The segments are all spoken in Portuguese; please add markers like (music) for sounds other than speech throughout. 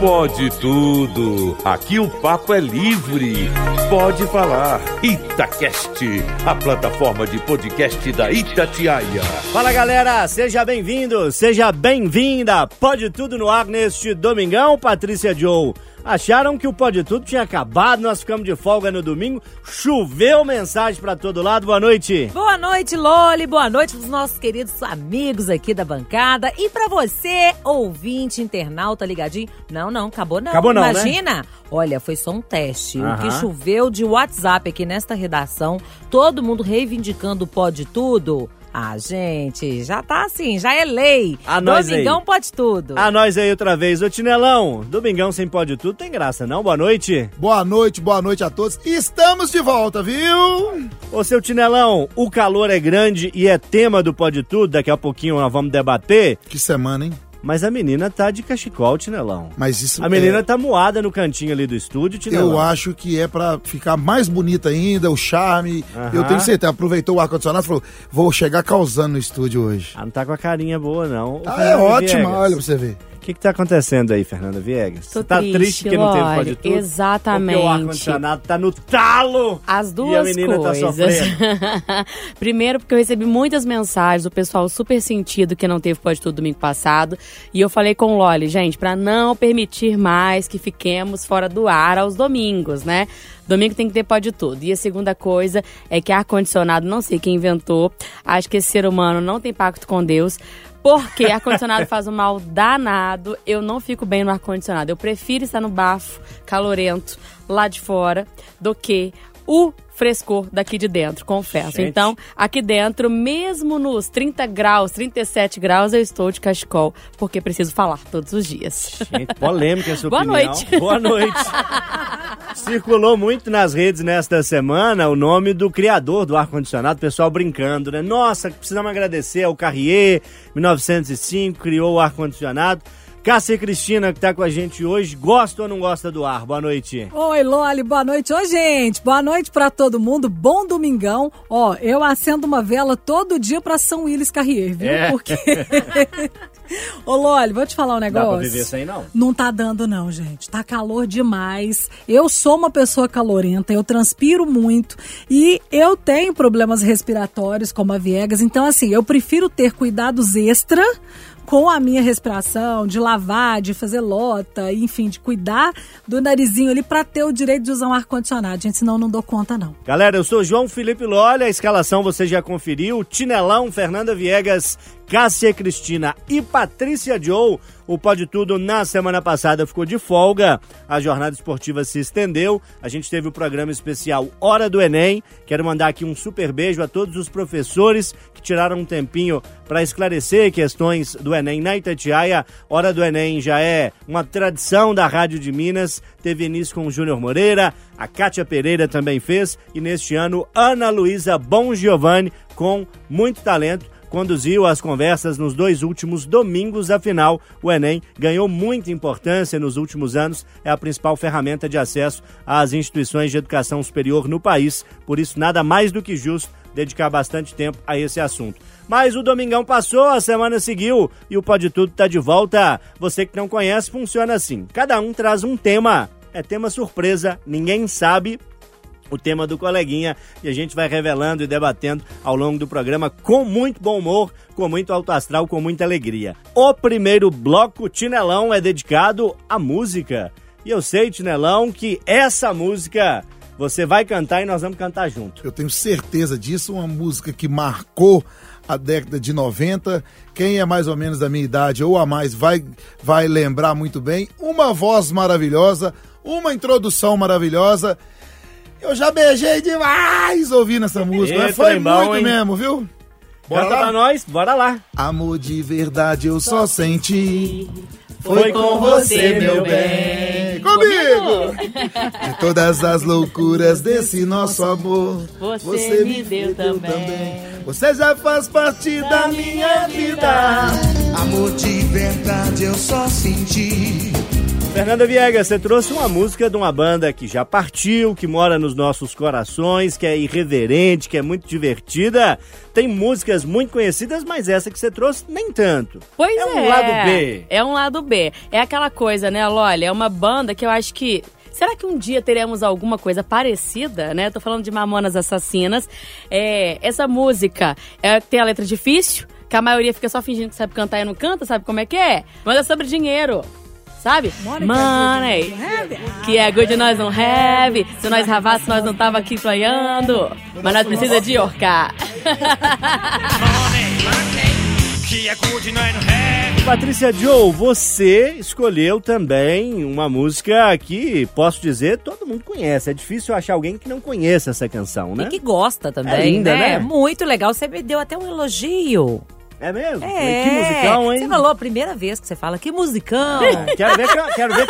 Pode tudo. Aqui o papo é livre. Pode falar. Itacast, a plataforma de podcast da Itatiaia. Fala galera, seja bem-vindo, seja bem-vinda. Pode tudo no ar neste domingão, Patrícia Joe. Acharam que o Pode Tudo tinha acabado, nós ficamos de folga no domingo, choveu mensagem para todo lado. Boa noite. Boa noite, Loli. Boa noite pros nossos queridos amigos aqui da bancada e para você, ouvinte, internauta ligadinho. Não, não, acabou não. Acabou não, né? Imagina. Olha, foi só um teste. O que choveu de WhatsApp aqui nesta redação, todo mundo reivindicando o Pode Tudo. Ah, gente, já tá assim, já é lei. A nós aí. Domingão pode tudo. A nós aí outra vez. Ô Tinelão, domingão sem Pode Tudo tem graça não? Boa noite. Boa noite, boa noite a todos. Estamos de volta, viu? Ô seu Tinelão, o calor é grande e é tema do Pode Tudo, daqui a pouquinho nós vamos debater, Que semana, hein? Mas a menina tá de cachecol, Tinelão. Mas isso A menina é, tá moada no cantinho ali do estúdio, Tinelão. eu acho que é pra ficar mais bonita ainda, o charme. Eu tenho certeza. Aproveitou o ar-condicionado e falou: vou chegar causando no estúdio hoje. Ah, não tá com a carinha boa, não. Ah, é ótima, olha pra você ver. O que que tá acontecendo aí, Fernanda Viegas? Tô Você tá triste, triste, que não teve Pode Tudo? exatamente. Porque o ar-condicionado tá no talo! As E a duas menina tá coisas. sofrendo. (laughs) Primeiro, porque eu recebi muitas mensagens do pessoal super sentido que não teve Pode Tudo domingo passado. E eu falei com o Loli, gente, pra não permitir mais que fiquemos fora do ar aos domingos, né? Domingo tem que ter Pode Tudo. E a segunda coisa é que ar-condicionado, não sei quem inventou, acho que esse ser humano não tem pacto com Deus. Porque ar-condicionado faz um mal danado. Eu não fico bem no ar-condicionado. Eu prefiro estar no bafo, calorento, lá de fora, do que o frescor daqui de dentro, confesso. Gente. Então, aqui dentro, mesmo nos 30 graus, 37 graus, eu estou de cachecol, porque preciso falar todos os dias. Gente, polêmica essa (laughs) Boa opinião. noite. Boa noite. (laughs) Circulou muito nas redes nesta semana o nome do criador do ar-condicionado, pessoal brincando, né? Nossa, precisamos agradecer ao Carrier, 1905, criou o ar-condicionado. Cássia Cristina, que tá com a gente hoje, gosta ou não gosta do ar? Boa noite. Oi, Loli, boa noite. Ô, gente, boa noite pra todo mundo. Bom domingão. Ó, eu acendo uma vela todo dia pra São Willis Carrier, viu? É. Porque. (laughs) Ô, Loli, vou te falar um Dá negócio. pra viver sem não? Não tá dando, não, gente. Tá calor demais. Eu sou uma pessoa calorenta, eu transpiro muito e eu tenho problemas respiratórios, como a Viegas. Então, assim, eu prefiro ter cuidados extra com a minha respiração, de lavar, de fazer lota, enfim, de cuidar do narizinho ali pra ter o direito de usar um ar-condicionado, gente. Senão não dou conta, não. Galera, eu sou João Felipe Lolli, a escalação você já conferiu. Tinelão, Fernanda Viegas, Cássia Cristina e Patrícia Joe. O Pode Tudo na semana passada ficou de folga, a jornada esportiva se estendeu. A gente teve o programa especial Hora do Enem. Quero mandar aqui um super beijo a todos os professores que tiraram um tempinho para esclarecer questões do Enem na Itatiaia. Hora do Enem já é uma tradição da Rádio de Minas. Teve início com o Júnior Moreira, a Kátia Pereira também fez, e neste ano, Ana Luísa Bom Giovanni, com muito talento, conduziu as conversas nos dois últimos domingos. Afinal, o Enem ganhou muita importância nos últimos anos, é a principal ferramenta de acesso às instituições de educação superior no país. Por isso, nada mais do que justo dedicar bastante tempo a esse assunto. Mas o domingão passou, a semana seguiu e o Pode Tudo tá de volta. Você que não conhece, funciona assim. Cada um traz um tema. É tema surpresa, ninguém sabe o tema do coleguinha e a gente vai revelando e debatendo ao longo do programa com muito bom humor, com muito alto astral, com muita alegria. O primeiro bloco, Tinelão, é dedicado à música. E eu sei, Tinelão, que essa música você vai cantar e nós vamos cantar junto. Eu tenho certeza disso. Uma música que marcou a década de 90. Quem é mais ou menos da minha idade ou a mais vai, vai lembrar muito bem. Uma voz maravilhosa, uma introdução maravilhosa. Eu já beijei demais ouvindo essa música. Eita, mas foi bom, muito hein? mesmo, viu? Bora pra lá. nós, bora lá. Amor de verdade eu só senti. Foi com você, meu bem. Comigo! (laughs) De todas as loucuras desse nosso amor, Você me deu também. Você já faz parte da minha vida. Amor de verdade eu só senti. Fernanda Viegas, você trouxe uma música de uma banda que já partiu, que mora nos nossos corações, que é irreverente, que é muito divertida. Tem músicas muito conhecidas, mas essa que você trouxe, nem tanto. Pois é. é. um lado B. É um lado B. É aquela coisa, né, Lolly? É uma banda que eu acho que. Será que um dia teremos alguma coisa parecida, né? Tô falando de Mamonas Assassinas. É, essa música é, tem a letra difícil, que a maioria fica só fingindo que sabe cantar e não canta, sabe como é que é? Mas é sobre dinheiro. Sabe? Money, que é good nós não have. Se nós ravasse, nós não tava aqui playando. Mas nós precisa de orcar. Patrícia Joe, você escolheu também uma música que, posso dizer, todo mundo conhece. É difícil achar alguém que não conheça essa canção, né? E que gosta também, É linda, né? Muito legal. Você me deu até um elogio. É mesmo? É. Que musicão, hein? Você falou a primeira vez que você fala, que musicão. Quero ver, quero ver,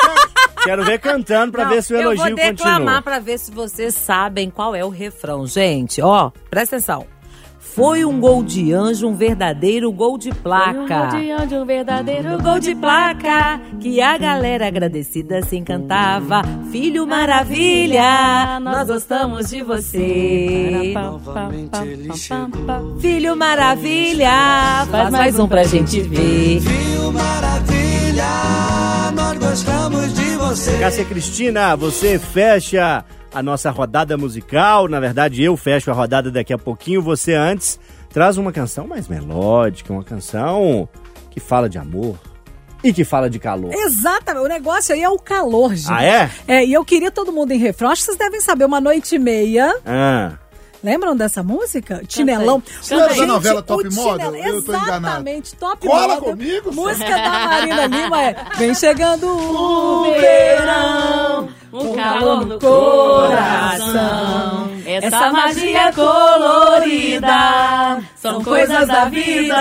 quero ver cantando pra Não, ver se o elogio Eu vou declamar continua. pra ver se vocês sabem qual é o refrão. Gente, ó, presta atenção. Foi um gol de anjo, um verdadeiro gol de placa. Foi um gol de um verdadeiro Gol de placa, que a galera agradecida se encantava. Filho maravilha, nós gostamos de você. Filho maravilha, faz mais um pra gente ver. Cássia Cristina, você fecha a nossa rodada musical. Na verdade, eu fecho a rodada daqui a pouquinho. Você antes traz uma canção mais melódica, uma canção que fala de amor e que fala de calor. Exatamente, o negócio aí é o calor, gente. Ah, é? É, e eu queria todo mundo em refrão. Acho que vocês devem saber, uma noite e meia. Ah, Lembram dessa música? Chinelão. Lembra da novela Top Model? Chinelão- Eu tô enganado. Exatamente, Top Cola Model. comigo, Música da Marina Lima é Vem chegando o verão, Um calor no coração. Essa magia colorida são coisas da vida.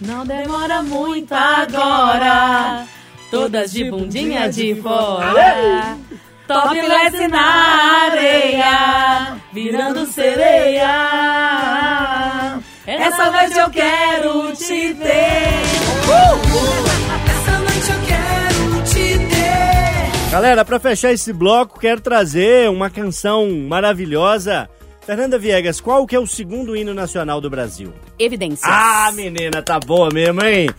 Não demora muito agora. Todas de bundinha de fora. Topless na areia, virando sereia. Essa noite eu quero te ter. Essa noite eu quero te ter. Galera, pra fechar esse bloco, quero trazer uma canção maravilhosa. Fernanda Viegas, qual que é o segundo hino nacional do Brasil? Evidências. Ah, menina, tá boa mesmo, hein?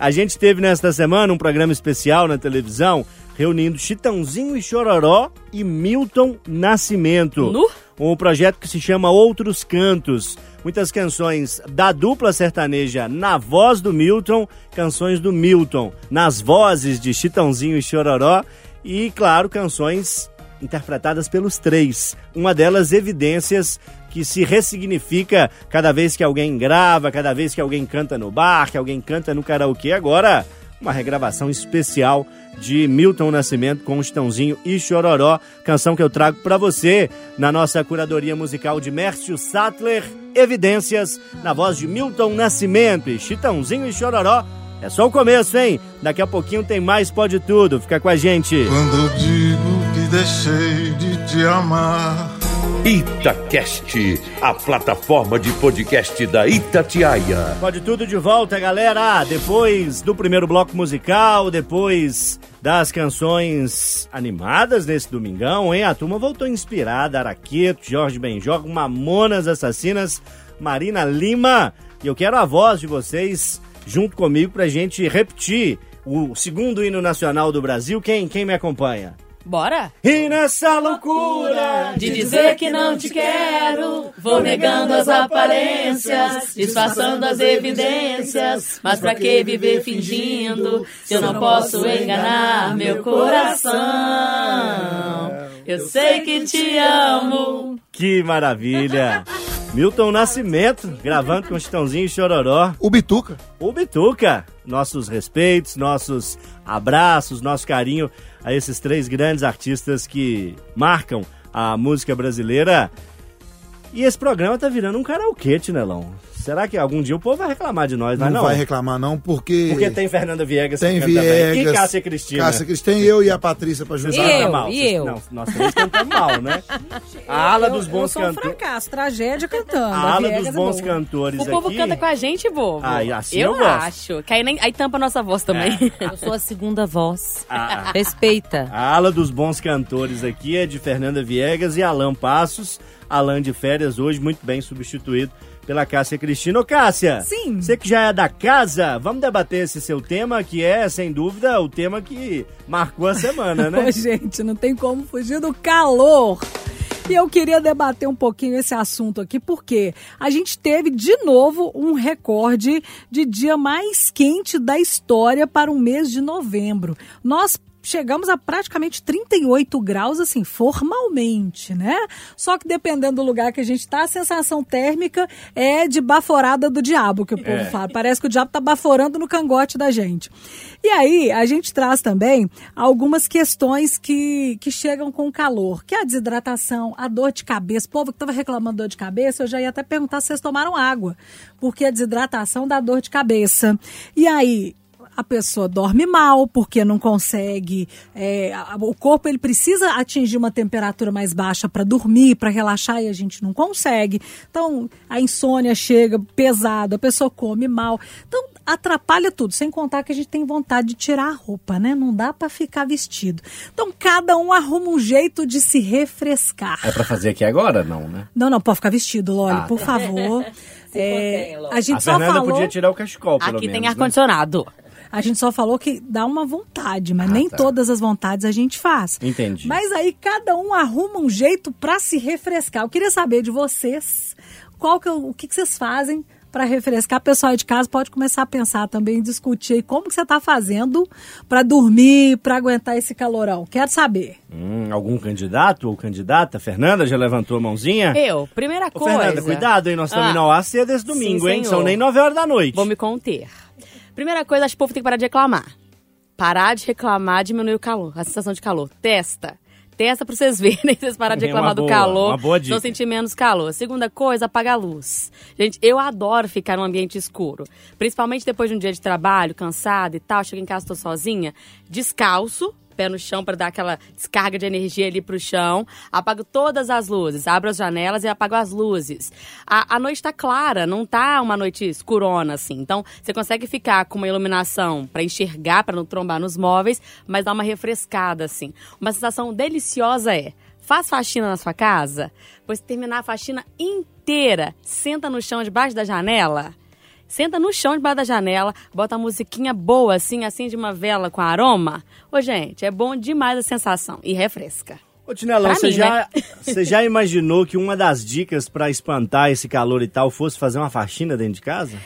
A gente teve nesta semana um programa especial na televisão reunindo Chitãozinho e Chororó e Milton Nascimento. Nu? Um projeto que se chama Outros Cantos. Muitas canções da dupla sertaneja na voz do Milton, canções do Milton nas vozes de Chitãozinho e Chororó e, claro, canções interpretadas pelos três. Uma delas, Evidências, que se ressignifica cada vez que alguém grava, cada vez que alguém canta no bar, que alguém canta no karaokê. Agora, uma regravação especial de Milton Nascimento com Chitãozinho e Chororó, canção que eu trago para você na nossa curadoria musical de Mércio Sattler, Evidências, na voz de Milton Nascimento e Chitãozinho e Chororó. É só o começo, hein? Daqui a pouquinho tem mais Pode Tudo. Fica com a gente. Quando eu digo que deixei de te amar. Itacast, a plataforma de podcast da Itatiaia. Pode tudo de volta, galera. Depois do primeiro bloco musical, depois das canções animadas nesse domingão, hein? A turma voltou inspirada. Araqueto, Jorge Benjó, Mamonas Assassinas, Marina Lima. E eu quero a voz de vocês junto comigo pra gente repetir o segundo hino nacional do Brasil. Quem, quem me acompanha? Bora? E nessa loucura De dizer que não te quero, vou negando as aparências, disfarçando as evidências. Mas pra que viver fingindo, se eu não posso enganar meu coração? Eu sei que te amo. Que maravilha! (laughs) Milton Nascimento, gravando com Chitãozinho e Chororó. O Bituca. O Bituca, nossos respeitos, nossos abraços, nosso carinho a esses três grandes artistas que marcam a música brasileira. E esse programa tá virando um karaokê, Tinelão. Será que algum dia o povo vai reclamar de nós, Não, não? vai reclamar não, porque... Porque tem Fernanda Viegas Tem. Viegas. E Cássia Cristina. Cássia Cristina, tem eu e a Patrícia pra E ajudar. cantam eu? mal. E eu? Não, nós três cantamos mal, né? A ala Eu- dos bons Eu sou um cantores. fracasso, tragédia cantando. A ala dos é bons boa. cantores O povo aqui. canta com a gente, bobo. Ah, e assim eu eu gosto. acho. Que aí, nem, aí tampa a nossa voz também. (laughs) Eu sou a segunda voz. Ah, ah. Respeita. A ala dos bons cantores aqui é de Fernanda Viegas e Alan Passos. Alan de férias hoje, muito bem substituído pela Cássia Cristina. Ô, Cássia! Sim. Você que já é da casa, vamos debater esse seu tema, que é, sem dúvida, o tema que marcou a semana, (laughs) né? Ô, gente, não tem como fugir do calor. E eu queria debater um pouquinho esse assunto aqui, porque a gente teve de novo um recorde de dia mais quente da história para o mês de novembro. Nós chegamos a praticamente 38 graus, assim, formalmente, né? Só que dependendo do lugar que a gente tá, a sensação térmica é de baforada do diabo, que o povo É. fala. Parece que o diabo tá baforando no cangote da gente. E aí, a gente traz também algumas questões que, que chegam com o calor, que é a desidratação, a dor de cabeça. O povo que estava reclamando dor de cabeça, eu já ia até perguntar se vocês tomaram água, porque a desidratação dá dor de cabeça. E aí, a pessoa dorme mal porque não consegue é, o corpo ele precisa atingir uma temperatura mais baixa para dormir para relaxar e a gente não consegue então a insônia chega pesado a pessoa come mal então atrapalha tudo sem contar que a gente tem vontade de tirar a roupa né não dá para ficar vestido então cada um arruma um jeito de se refrescar É pra fazer aqui agora? Não, né? não não pode ficar vestido Loli Ah, por tá. favor (laughs) É, a gente A só Fernanda falou podia tirar o cachecol, pelo Aqui tem menos, né? A gente só falou que dá uma vontade, mas Ah, nem tá. todas as vontades a gente faz. Entendi. Mas aí cada um arruma um jeito para se refrescar. Eu queria saber de vocês, qual que é o que, que vocês fazem para refrescar? O pessoal aí de casa pode começar a pensar também, discutir aí como que você está fazendo para dormir, para aguentar esse calorão. Quero saber. Hum, algum candidato ou candidata? Fernanda já levantou a mãozinha? Eu, primeira Ô, coisa. Fernanda, cuidado, hein? Nós estamos Ah. ar cedo esse domingo, Sim, hein? senhor. São nem 9 horas da noite. Vou me conter. Primeira coisa, acho que o povo tem que parar de reclamar. Parar de reclamar, diminuir o calor, a sensação de calor. Testa. Testa pra vocês (laughs) verem, vocês pararem de É reclamar do boa, calor. uma boa dica. Não sentir menos calor. Segunda coisa, apagar a luz. Gente, eu adoro ficar num ambiente escuro. Principalmente depois de um dia de trabalho, cansada e tal. Chego em casa, tô sozinha. Descalço, pé no chão para dar aquela descarga de energia ali pro chão. Apago todas as luzes, abro as janelas e apago as luzes. A, a noite tá clara, não tá uma noite escurona assim. Então, você consegue ficar com uma iluminação para enxergar, para não trombar nos móveis, mas dá uma refrescada assim. Uma sensação deliciosa é Faz faxina na sua casa, que terminar a faxina inteira, senta no chão debaixo da janela, Senta no chão debaixo da janela, bota a musiquinha boa, assim, acende uma vela com aroma. Ô, gente, é bom demais a sensação. E refresca. Ô, Tinelão, você mim, já, né? (laughs) você já imaginou que uma das dicas pra espantar esse calor e tal fosse fazer uma faxina dentro de casa?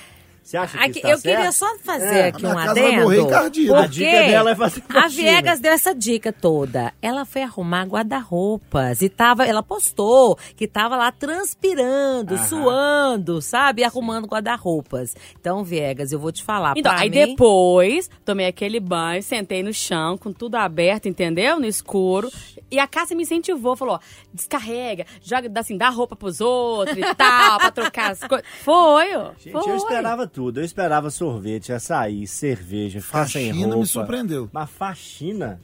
Você acha que Aqui, está eu certo? queria só fazer É, aqui a um adendo. morrer encardida. A dica dela é fazer A. Viegas deu essa dica toda. Ela foi arrumar guarda-roupas e tava, ela postou que tava lá transpirando, Aham. suando, sabe? Arrumando guarda-roupas. Então, Viegas, eu vou te falar. Então, aí mim, depois, tomei aquele banho, sentei no chão, com tudo aberto, entendeu? No escuro. E a Cássia me incentivou, falou, ó, descarrega, joga, dá assim, dá roupa pros outros e tal, pra trocar as coisas. (laughs) Foi, ó. Gente, foi. eu esperava tudo. Eu esperava sorvete, açaí, cerveja, ficar sem Faxina me roupa. surpreendeu. Mas faxina?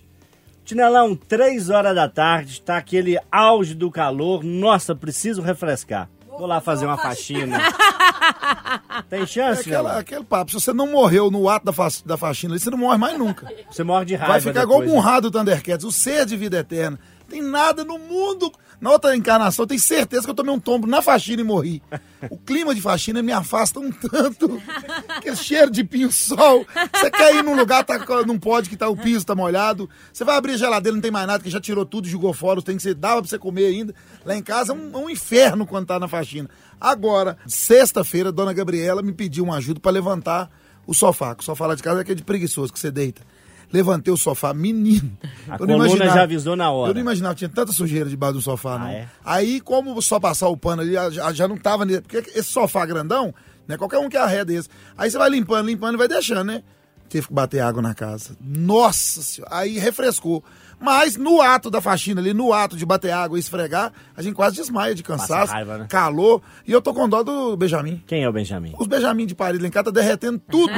Tinelão, três horas da tarde, está aquele auge do calor. Nossa, preciso refrescar. Vou lá fazer uma faxina. (laughs) Tem É chance, aquela, Tinelão? aquele papo, se você não morreu no ato da, fa da faxina, ali, você não morre mais nunca. Você morre de raiva Vai ficar igual depois, com o né? rato do Thundercats, o ser de vida eterna. Tem nada no mundo. Na outra encarnação, eu tenho certeza que eu tomei um tombo na faxina e morri. O clima de faxina me afasta um tanto. Aquele cheiro de pinho-sol. Você quer ir num lugar, tá, não pode, que tá, o piso tá molhado. Você vai abrir a geladeira, não tem mais nada, que já tirou tudo, jogou fora, tem que ser, dava pra você comer ainda. Lá em casa é um, é um inferno quando tá na faxina. Agora, sexta-feira, dona Gabriela me pediu uma ajuda pra levantar o sofá. Que o sofá lá de casa é aquele de preguiçoso que você deita. Levantei o sofá, menino. A Eu coluna já avisou na hora. Eu não imaginava que tinha tanta sujeira debaixo do sofá, não. Ah, é? Aí, como só passar o pano ali, já, já não tava nele. Porque esse sofá grandão, né? Qualquer um que arreda esse. Aí você vai limpando, limpando e vai deixando, né? teve que bater água na casa. Nossa senhora, aí refrescou. Mas no ato da faxina ali, no ato de bater água e esfregar, a gente quase desmaia de cansaço, raiva, né? calor. E eu tô com dó do Benjamin. Quem é o Benjamin? Os Benjamin de Paris lá em casa tá derretendo tudo.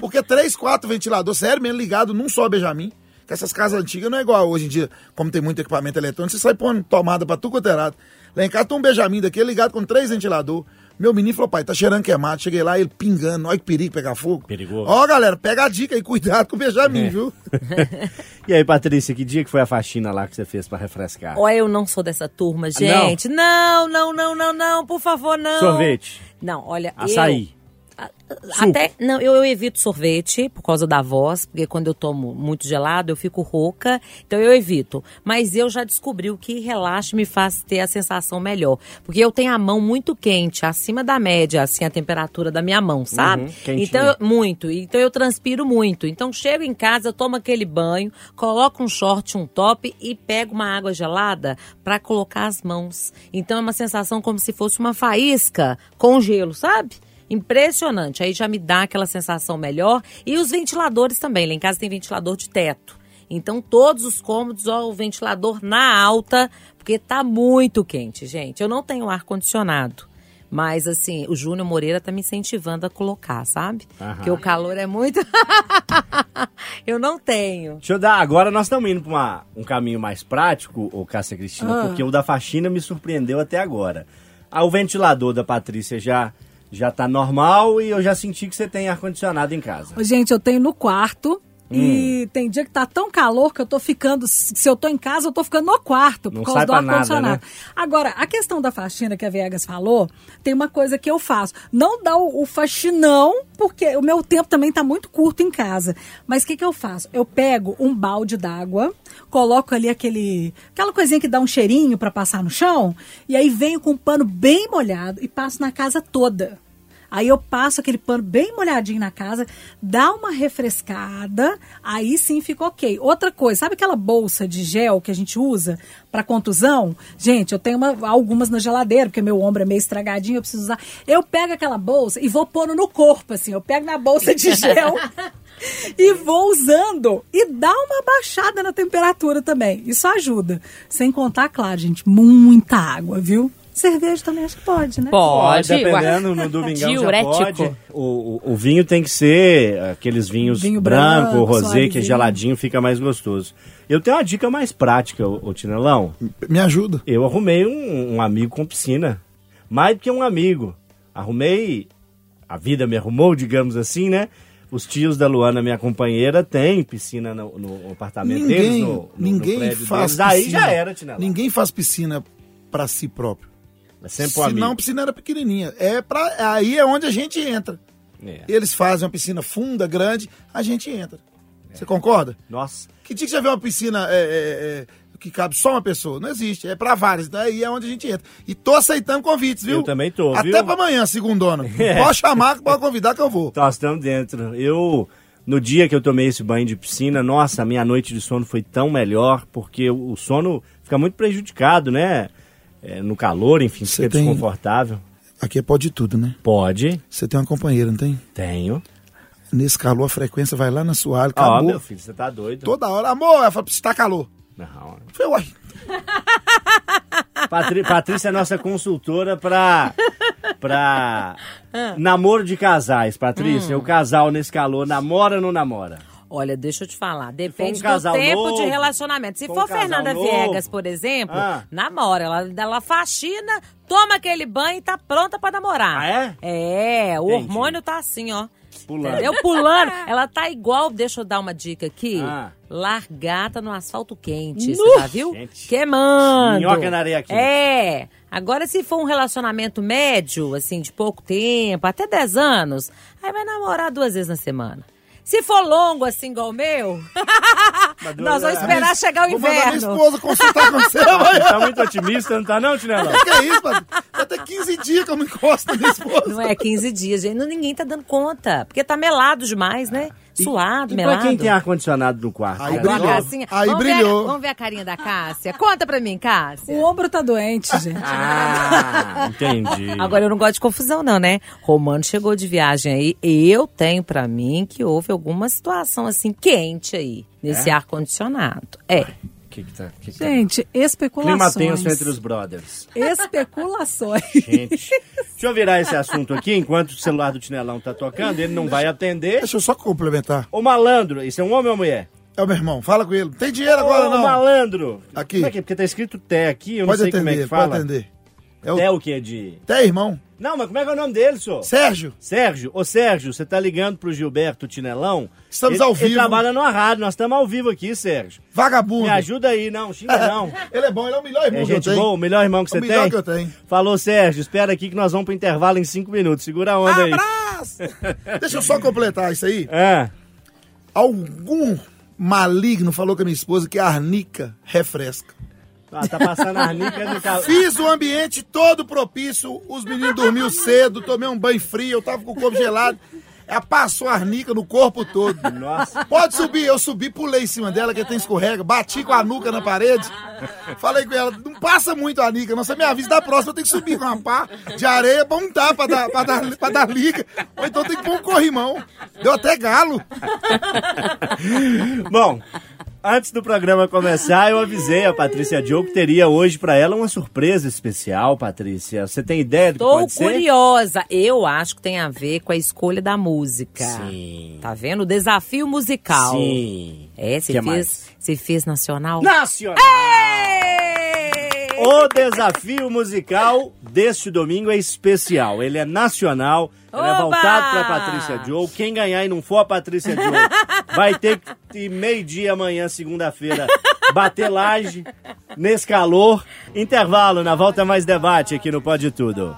Porque três, quatro ventiladores, sério mesmo, ligado num só Benjamin. Que essas casas antigas não é igual hoje em dia, como tem muito equipamento eletrônico, você sai pondo tomada pra tudo quanto é. Lá em casa tem um Benjamin daquele ligado com três ventiladores. Meu menino falou, pai, tá cheirando queimado. Cheguei lá, ele pingando. Olha que perigo pegar fogo. Perigoso. Ó, galera, pega a dica e cuidado com o Benjamin, viu? (laughs) E aí, Patrícia, que dia que foi a faxina lá que você fez pra refrescar? Olha, eu não sou dessa turma, gente. Não, não, não, não, não, por favor, não. Sorvete, Não, olha, açaí. eu... Até, não, eu, eu evito sorvete por causa da voz, porque quando eu tomo muito gelado eu fico rouca, então eu evito. Mas eu já descobri o que relaxa e me faz ter a sensação melhor. Porque eu tenho a mão muito quente, acima da média, assim, a temperatura da minha mão, sabe? Uhum, então, eu- muito. Então eu transpiro muito. Então chego em casa, tomo aquele banho, coloco um short, um top e pego uma água gelada para colocar as mãos. Então é uma sensação como se fosse uma faísca com gelo, sabe? Impressionante. Aí já me dá aquela sensação melhor. E os ventiladores também. Lá em casa tem ventilador de teto. Então, todos os cômodos, ó, o ventilador na alta, porque tá muito quente, gente. Eu não tenho ar-condicionado. Mas, assim, o Júnior Moreira tá me incentivando a colocar, sabe? Porque o calor é muito. (laughs) eu não tenho. Deixa eu dar. Agora nós estamos indo para uma- um caminho mais prático, ô Cássia Cristina, porque o da faxina me surpreendeu até agora. Ah, o ventilador da Patrícia já, já tá normal e eu já senti que você tem ar-condicionado em casa. Gente, eu tenho no quarto. Hum. E tem dia que tá tão calor que eu tô ficando. Se eu tô em casa, eu tô ficando no quarto Não por causa sai do ar-condicionado. né? Agora, a questão da faxina que a Viegas falou, tem uma coisa que eu faço. Não dá o, o faxinão, porque o meu tempo também tá muito curto em casa. Mas o que, que eu faço? Eu pego um balde d'água, coloco ali aquele. aquela coisinha que dá um cheirinho pra passar no chão, e aí venho com um pano bem molhado e passo na casa toda. Aí eu passo aquele pano bem molhadinho na casa, dá uma refrescada, aí sim fica ok. Outra coisa, sabe aquela bolsa de gel que a gente usa para contusão? Gente, eu tenho uma- algumas na geladeira, porque meu ombro é meio estragadinho, eu preciso usar. Eu pego aquela bolsa e vou pondo no corpo, assim. Eu pego na bolsa de (laughs) gel e vou usando. E dá uma baixada na temperatura também. Isso ajuda. Sem contar, claro, gente, muita água, viu? Cerveja também acho que pode, né? Pode. dependendo, no domingão já pode. O, o, o vinho tem que ser aqueles vinhos Vinho branco, branco, rosé, que é geladinho, fica mais gostoso. Eu tenho uma dica mais prática, ô, ô Tinelão. Me ajuda. Eu arrumei um, um amigo com piscina. Mais do que um amigo. Arrumei. A vida me arrumou, digamos assim, né? Os tios da Luana, minha companheira, têm piscina no, no apartamento deles, Ninguém, no, no- no ninguém prédio faz deles. Aí piscina. já era, Tinelão. Ninguém faz piscina pra si próprio. É sempre Se amigo. não, a piscina era pequenininha. É pra, aí é onde a gente entra. É. Eles fazem uma piscina funda, grande, a gente entra. Você concorda? Nossa. Que dia que já viu uma piscina é, é, é, que cabe só uma pessoa? Não existe, é pra várias. Então aí é onde a gente entra. E tô aceitando convites, viu? Eu também tô, Até viu? pra amanhã, segundona. (laughs) É. Pode chamar, pode convidar que eu vou. Nós estamos dentro. Eu, no dia que eu tomei esse banho de piscina, nossa, a minha noite de sono foi tão melhor, porque o sono fica muito prejudicado, né? É, no calor, enfim, Você fica tem- desconfortável. Aqui é pode tudo, né? Pode, Você tem uma companheira, não tem? tenho. Nesse calor, a frequência vai lá na sua área, Ó, acabou. meu filho, você tá doido? Toda hora, amor, ela fala, tá calor. Não. Eu falei, uai, (laughs) Patri- Patrícia é nossa consultora pra, pra namoro de casais, Patrícia. Hum. O casal nesse calor namora ou não namora? Olha, deixa eu te falar. Depende um do tempo novo, de relacionamento. Se for um Fernanda novo. Viegas, por exemplo, Ah. namora. Ela, ela faxina, toma aquele banho e tá pronta pra namorar. Ah, é? É, o Entendi. hormônio tá assim, ó. Pulando. Entendeu? Pulando. (laughs) Ela tá igual, deixa eu dar uma dica aqui. Ah. Largata no asfalto quente. Você já viu? Gente. Queimando. Minhoca na areia quente. É. Agora, se for um relacionamento médio, assim, de pouco tempo, até 10 anos, aí vai namorar duas vezes na semana. Se for longo, assim, igual o meu, (laughs) nós vamos esperar chegar o vou mandar minha inverno. esposa consultar com você, Você vai. tá muito otimista, não tá não, Tinelão? (laughs) Que é isso, mano? Até 15 dias que eu não encosto na minha esposa. Não é 15 dias, gente. Não, ninguém tá dando conta. Porque tá melado demais, né? Suado, E pra melado. quem tem ar-condicionado no quarto? Aí brilhou. Cassinha. Aí vamos brilhou. Ver, vamos ver a carinha da Cássia. Conta pra mim, Cássia. O ombro tá doente, gente. Ah, (laughs) entendi. Agora eu não gosto de confusão, não, né? Romano chegou de viagem aí. Eu tenho pra mim que houve alguma situação assim quente aí nesse ar-condicionado. É. Que que tá, que que tá? Gente, Clima especulações. tenso entre os brothers. Especulações. Gente, deixa eu virar esse assunto aqui, enquanto o celular do Tinelão tá tocando, ele não vai atender. Deixa eu só complementar. Ô malandro, isso é um homem ou mulher? É o meu irmão, fala com ele. Tem dinheiro agora, Ô não. malandro! Aqui. Como é que é? Porque tá escrito Té aqui, eu Pode não sei como é atender, que fala. pode atender. É o Té o quê? De... Té, irmão. Não, mas como é que é o nome dele, senhor? Sérgio, Sérgio, ô Sérgio, você tá ligando pro Gilberto Tinelão? Estamos Ele- ao Ele vivo. trabalha numa rádio, nós estamos ao vivo aqui, Sérgio. vagabundo. Me ajuda aí, não, xinga não. (laughs) ele é bom, ele é o melhor irmão É que eu gente tenho. boa, o melhor irmão que É você o melhor tem? que eu tenho. Falou, Sérgio, espera aqui que nós vamos pro intervalo em cinco minutos. Segura a onda aí. Abraço! (laughs) Deixa eu só completar isso aí. É. Algum maligno falou com a minha esposa que a arnica refresca. Ah, tá passando a arnica no carro. Fiz o ambiente todo propício, os meninos dormiram cedo, tomei um banho frio, eu tava com o corpo gelado. Ela passou a arnica no corpo todo. Nossa. Pode subir, eu subi, pulei em cima dela, que tem escorrega, bati com a nuca na parede. Falei com ela, não passa muito a arnica, não. Você me avisa da próxima, eu tenho que subir com uma pá de areia pra untar, pra dar, pra dar, pra dar liga. Ou então tem que pôr um corrimão. Deu até galo. Bom, antes do programa começar, eu avisei a Patrícia Diogo que teria hoje pra ela uma surpresa especial, Patrícia. Você tem ideia do que Tô pode ser? curiosa. Eu acho que tem a ver com a escolha da música. Sim. Tá vendo? O desafio musical. Sim. É, você Que fez, mais? você fez nacional? Nacional! O desafio musical deste domingo é especial. Ele é nacional, ele é Oba! voltado pra Patrícia Joe. Quem ganhar e não for a Patrícia Joe, (laughs) vai ter que meio-dia amanhã, segunda-feira, bater laje nesse calor. Intervalo, na volta mais debate aqui no Pode Tudo.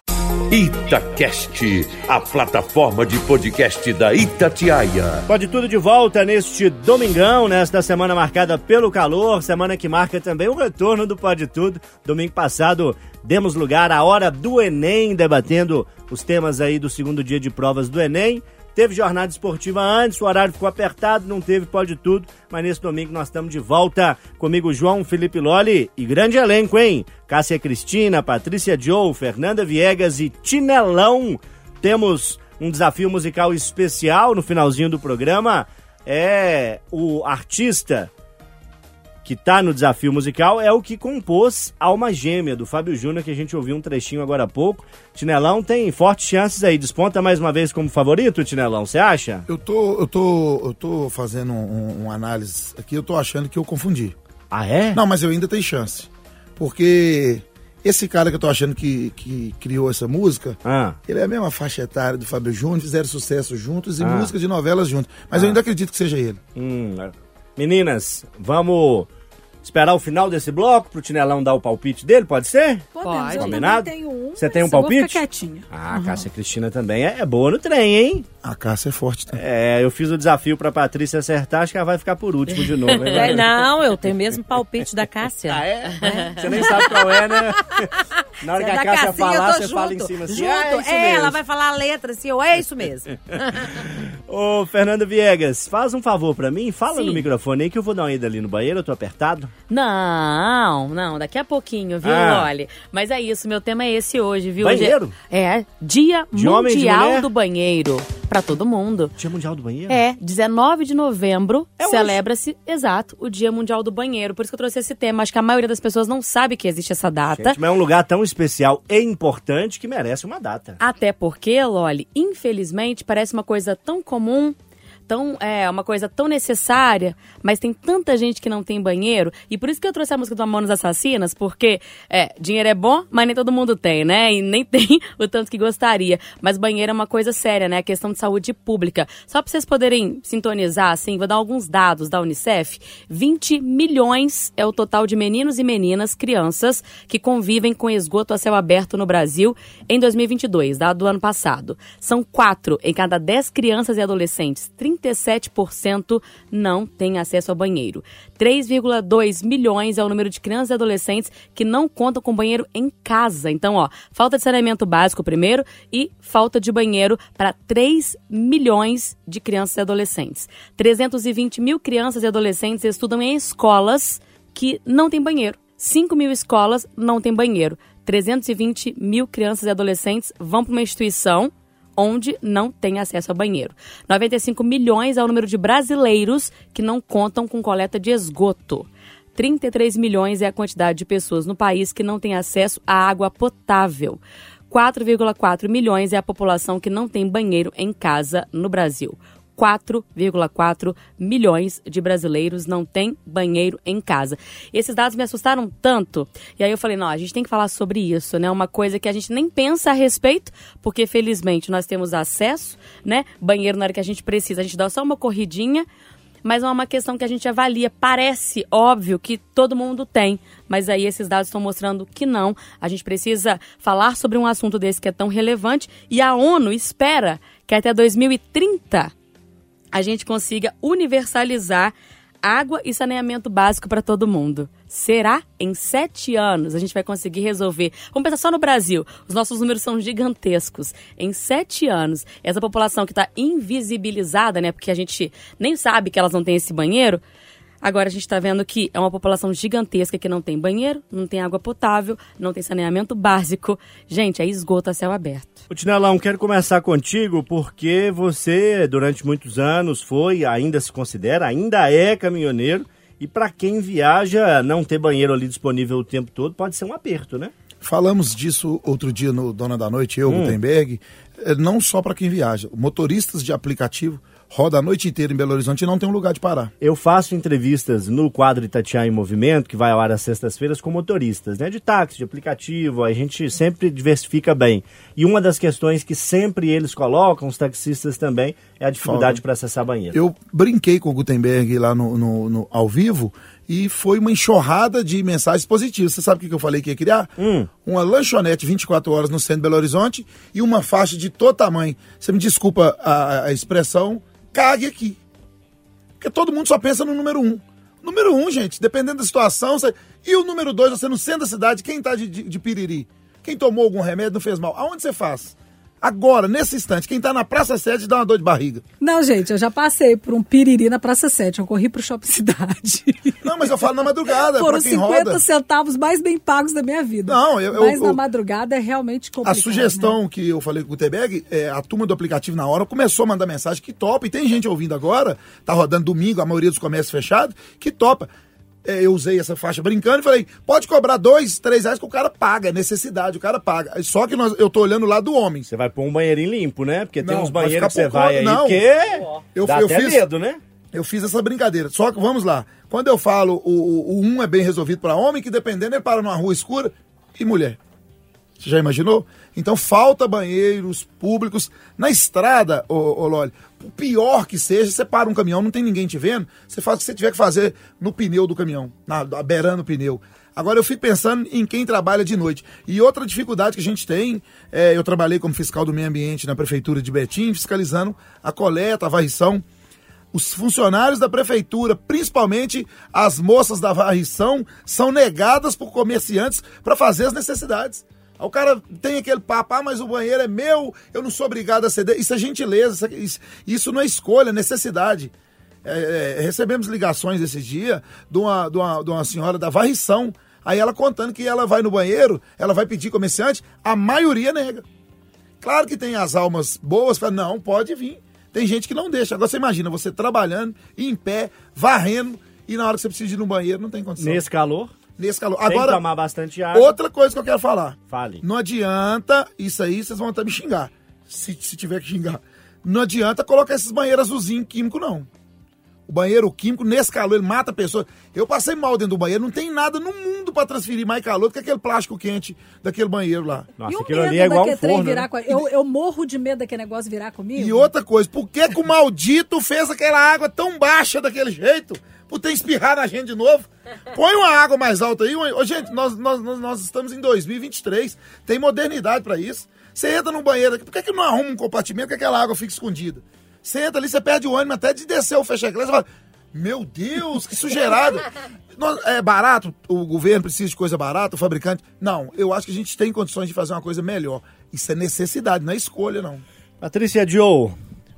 Itacast, a plataforma de podcast da Itatiaia. Pode tudo de volta neste domingão, nesta semana marcada pelo calor, semana que marca também o retorno do Pode Tudo. Domingo passado demos lugar à hora do Enem, debatendo os temas aí do segundo dia de provas do Enem. Teve jornada esportiva antes, o horário ficou apertado, não teve Pode Tudo, mas nesse domingo nós estamos de volta. Comigo João Felipe Loli e grande elenco, hein? Cássia Cristina, Patrícia Joe, Fernanda Viegas e Tinelão. Temos um desafio musical especial no finalzinho do programa. É o artista que tá no desafio musical é o que compôs Alma Gêmea, do Fábio Júnior, que a gente ouviu um trechinho agora há pouco. Tinelão tem fortes chances aí. Desponta mais uma vez como favorito, Tinelão, você acha? Eu tô, eu tô, eu tô fazendo um, um análise aqui, eu tô achando que eu confundi. Ah, é? Não, mas eu ainda tenho chance. Porque esse cara que eu tô achando que, que criou essa música, Ah, ele é a mesma faixa etária do Fábio Júnior, fizeram sucesso juntos e Ah. música de novelas juntos. Mas eu ainda acredito que seja ele. hum. Meninas, vamos esperar o final desse bloco pro Tinelão dar o palpite dele, pode ser? Podemos, eu Combinado? também tenho um. Você tem um mas eu vou palpite? ficar quietinha. Ah, a Cássia Cristina também é, é boa no trem, hein? A Cássia é forte também. É, eu fiz o desafio pra Patrícia acertar, acho que ela vai ficar por último de novo. hein? (laughs) É, não, eu tenho mesmo palpite da Cássia. Ah, é? Você nem sabe qual é, né? (laughs) Na hora que é a da Cássia Cassinha, eu falar, tô você fala em cima assim. Junto. Ah, é, isso é, mesmo. ela vai falar a letra assim, eu, é isso mesmo. (laughs) Ô, Fernanda Viegas, faz um favor pra mim, fala Sim. no microfone aí que eu vou dar uma ida ali no banheiro, eu tô apertado. Não, não, daqui a pouquinho, viu, Ah. Loli? Mas é isso, meu tema é esse hoje, viu? Banheiro? é, Dia De? Mundial do Banheiro. Pra todo mundo. Dia Mundial do Banheiro? É, 19 de novembro É celebra-se, exato, o Dia Mundial do Banheiro. Por isso que eu trouxe esse tema. Acho que a maioria das pessoas não sabe que existe essa data. Gente, mas é um lugar tão especial e importante que merece uma data. Até porque, Loli, infelizmente, parece uma coisa tão comum, tão, é, uma coisa tão necessária, mas tem tanta gente que não tem banheiro. E por isso que eu trouxe a música do Mamonas Assassinas, porque é, dinheiro é bom, mas nem todo mundo tem, né? E nem (laughs) tem o tanto que gostaria. Mas banheiro é uma coisa séria, né? A questão de saúde pública. Só para vocês poderem sintonizar, assim, vou dar alguns dados da Unicef. 20 milhões é o total de meninos e meninas, crianças, que convivem com esgoto a céu aberto no Brasil em 2022, dado do ano passado. São quatro em cada 10 crianças e adolescentes, 37% não têm acesso ao banheiro. 3,2 milhões é o número de crianças e adolescentes que não contam com banheiro em casa. Então, ó, falta de saneamento básico primeiro e falta de banheiro para 3 milhões de crianças e adolescentes. 320 mil crianças e adolescentes estudam em escolas que não têm banheiro. 5 mil escolas não têm banheiro. 320 mil crianças e adolescentes vão para uma instituição onde não tem acesso a banheiro. 95 milhões é o número de brasileiros que não contam com coleta de esgoto. 33 milhões é a quantidade de pessoas no país que não tem acesso à água potável. 4,4 milhões é a população que não tem banheiro em casa no Brasil. 4,4 milhões de brasileiros não têm banheiro em casa. E esses dados me assustaram tanto. E aí eu falei, não, a gente tem que falar sobre isso, né? Uma coisa que a gente nem pensa a respeito, porque felizmente nós temos acesso, né? Banheiro na hora que a gente precisa, a gente dá só uma corridinha, mas é uma questão que a gente avalia. Parece óbvio que todo mundo tem, mas aí esses dados estão mostrando que não. A gente precisa falar sobre um assunto desse que é tão relevante e a ONU espera que até 2030 a gente consiga universalizar água e saneamento básico para todo mundo. Será? Em sete anos a gente vai conseguir resolver. Vamos pensar só no Brasil. Os nossos números são gigantescos. Em sete anos, essa população que está invisibilizada, né? Porque a gente nem sabe que elas não têm esse banheiro. Agora a gente está vendo que é uma população gigantesca que não tem banheiro, não tem água potável, não tem saneamento básico. Gente, é esgoto a céu aberto. O Tinelão, quero começar contigo porque você, durante muitos anos, foi, ainda se considera, ainda é caminhoneiro. E para quem viaja, não ter banheiro ali disponível o tempo todo pode ser um aperto, né? Falamos disso outro dia no Dona da Noite, eu, hum. Gutenberg. É, não só para quem viaja. Motoristas de aplicativo roda a noite inteira em Belo Horizonte e não tem um lugar de parar. Eu faço entrevistas no quadro Itatiaia em Movimento, que vai ao ar às sextas-feiras, com motoristas, né? De táxi, de aplicativo, a gente sempre diversifica bem. E uma das questões que sempre eles colocam, os taxistas também, é a dificuldade para acessar banheiro. Eu brinquei com o Gutenberg lá no, no, no, ao vivo e foi uma enxurrada de mensagens positivas. Você sabe o que eu falei que ia criar? Hum. Uma lanchonete 24 horas no centro de Belo Horizonte e uma faixa de todo tamanho. Você me desculpa a, a expressão, cague aqui. Porque todo mundo só pensa no número um. Número um, gente, dependendo da situação. Você... E o número dois, você no centro da cidade, quem tá de, de, de piriri? Quem tomou algum remédio não fez mal. Aonde você faz? Agora, nesse instante, quem tá na Praça 7 dá uma dor de barriga. Não, gente, eu já passei por um piriri na Praça 7. Eu corri pro Shopping Cidade. Não, mas eu falo na madrugada. Foram quem 50 roda. centavos mais bem pagos da minha vida. Não, eu. Mas eu, na madrugada é realmente complicado. A sugestão né? que eu falei com o Gutenberg, é, a turma do aplicativo na hora começou a mandar mensagem que topa. E tem gente ouvindo agora, tá rodando domingo, a maioria dos comércios fechados, que topa eu usei essa faixa brincando e falei, pode cobrar dois, três reais que o cara paga, é necessidade, o cara paga. Só que nós, eu tô olhando lá do homem. Você vai pôr um banheirinho limpo, né? Porque Não, tem uns banheiros que você pouco- vai aí não. que Eu- dá eu até fiz- medo, né? Eu fiz essa brincadeira. Só que vamos lá. Quando eu falo o, o, o um é bem resolvido para homem, que dependendo ele para numa rua escura e mulher. Você já imaginou? Então falta banheiros públicos na estrada, ô, ô Loli. O pior que seja, você para um caminhão, não tem ninguém te vendo, você faz o que você tiver que fazer no pneu do caminhão, na, beirando o pneu. Agora eu fico pensando em quem trabalha de noite. E outra dificuldade que a gente tem, é, eu trabalhei como fiscal do meio ambiente na prefeitura de Betim, fiscalizando a coleta, a varrição os funcionários da prefeitura, principalmente as moças da varrição, são negadas por comerciantes para fazer as necessidades. O cara tem aquele papo, ah, mas o banheiro é meu, eu não sou obrigado a ceder. Isso é gentileza, isso, isso- isso não é escolha, é necessidade. É, é, recebemos ligações esse dia de uma, de, uma, de uma senhora da varrição. Aí ela contando que ela vai no banheiro, ela vai pedir comerciante, a maioria nega. Claro que tem as almas boas, fala, não, pode vir. Tem gente que não deixa. Agora você imagina, você trabalhando, em pé, varrendo, e na hora que você precisa ir no banheiro, não tem condição. Nesse calor, Nesse calor. tem que Agora, tomar bastante água. outra coisa que eu quero falar. Fale. Não adianta, isso aí vocês vão até me xingar, se, se tiver que xingar. Não adianta colocar esses banheiros azulzinhos químicos, não. O banheiro químico, nesse calor, ele mata a pessoa. Eu passei mal dentro do banheiro, não tem nada no mundo pra transferir mais calor do que aquele plástico quente daquele banheiro lá. Nossa, e o aquilo medo ali é igual um daquele trem forno. virar né? com eu, eu morro de medo daquele negócio virar comigo. E outra coisa, por que, que o maldito fez aquela água tão baixa daquele jeito? Ter espirrar na gente de novo? Põe uma água mais alta aí. Ô, gente, nós, nós, nós, estamos em 2023. Tem modernidade pra isso. Você entra no banheiro aqui, por que, que não arruma um compartimento que aquela água fica escondida? Você entra ali, você perde o ânimo até de descer o fecha você fala, meu Deus, que sujeirado. É barato, o governo precisa de coisa barata, o fabricante. Não, eu acho que a gente tem condições de fazer uma coisa melhor. Isso é necessidade, não é escolha, não. Patrícia Joe,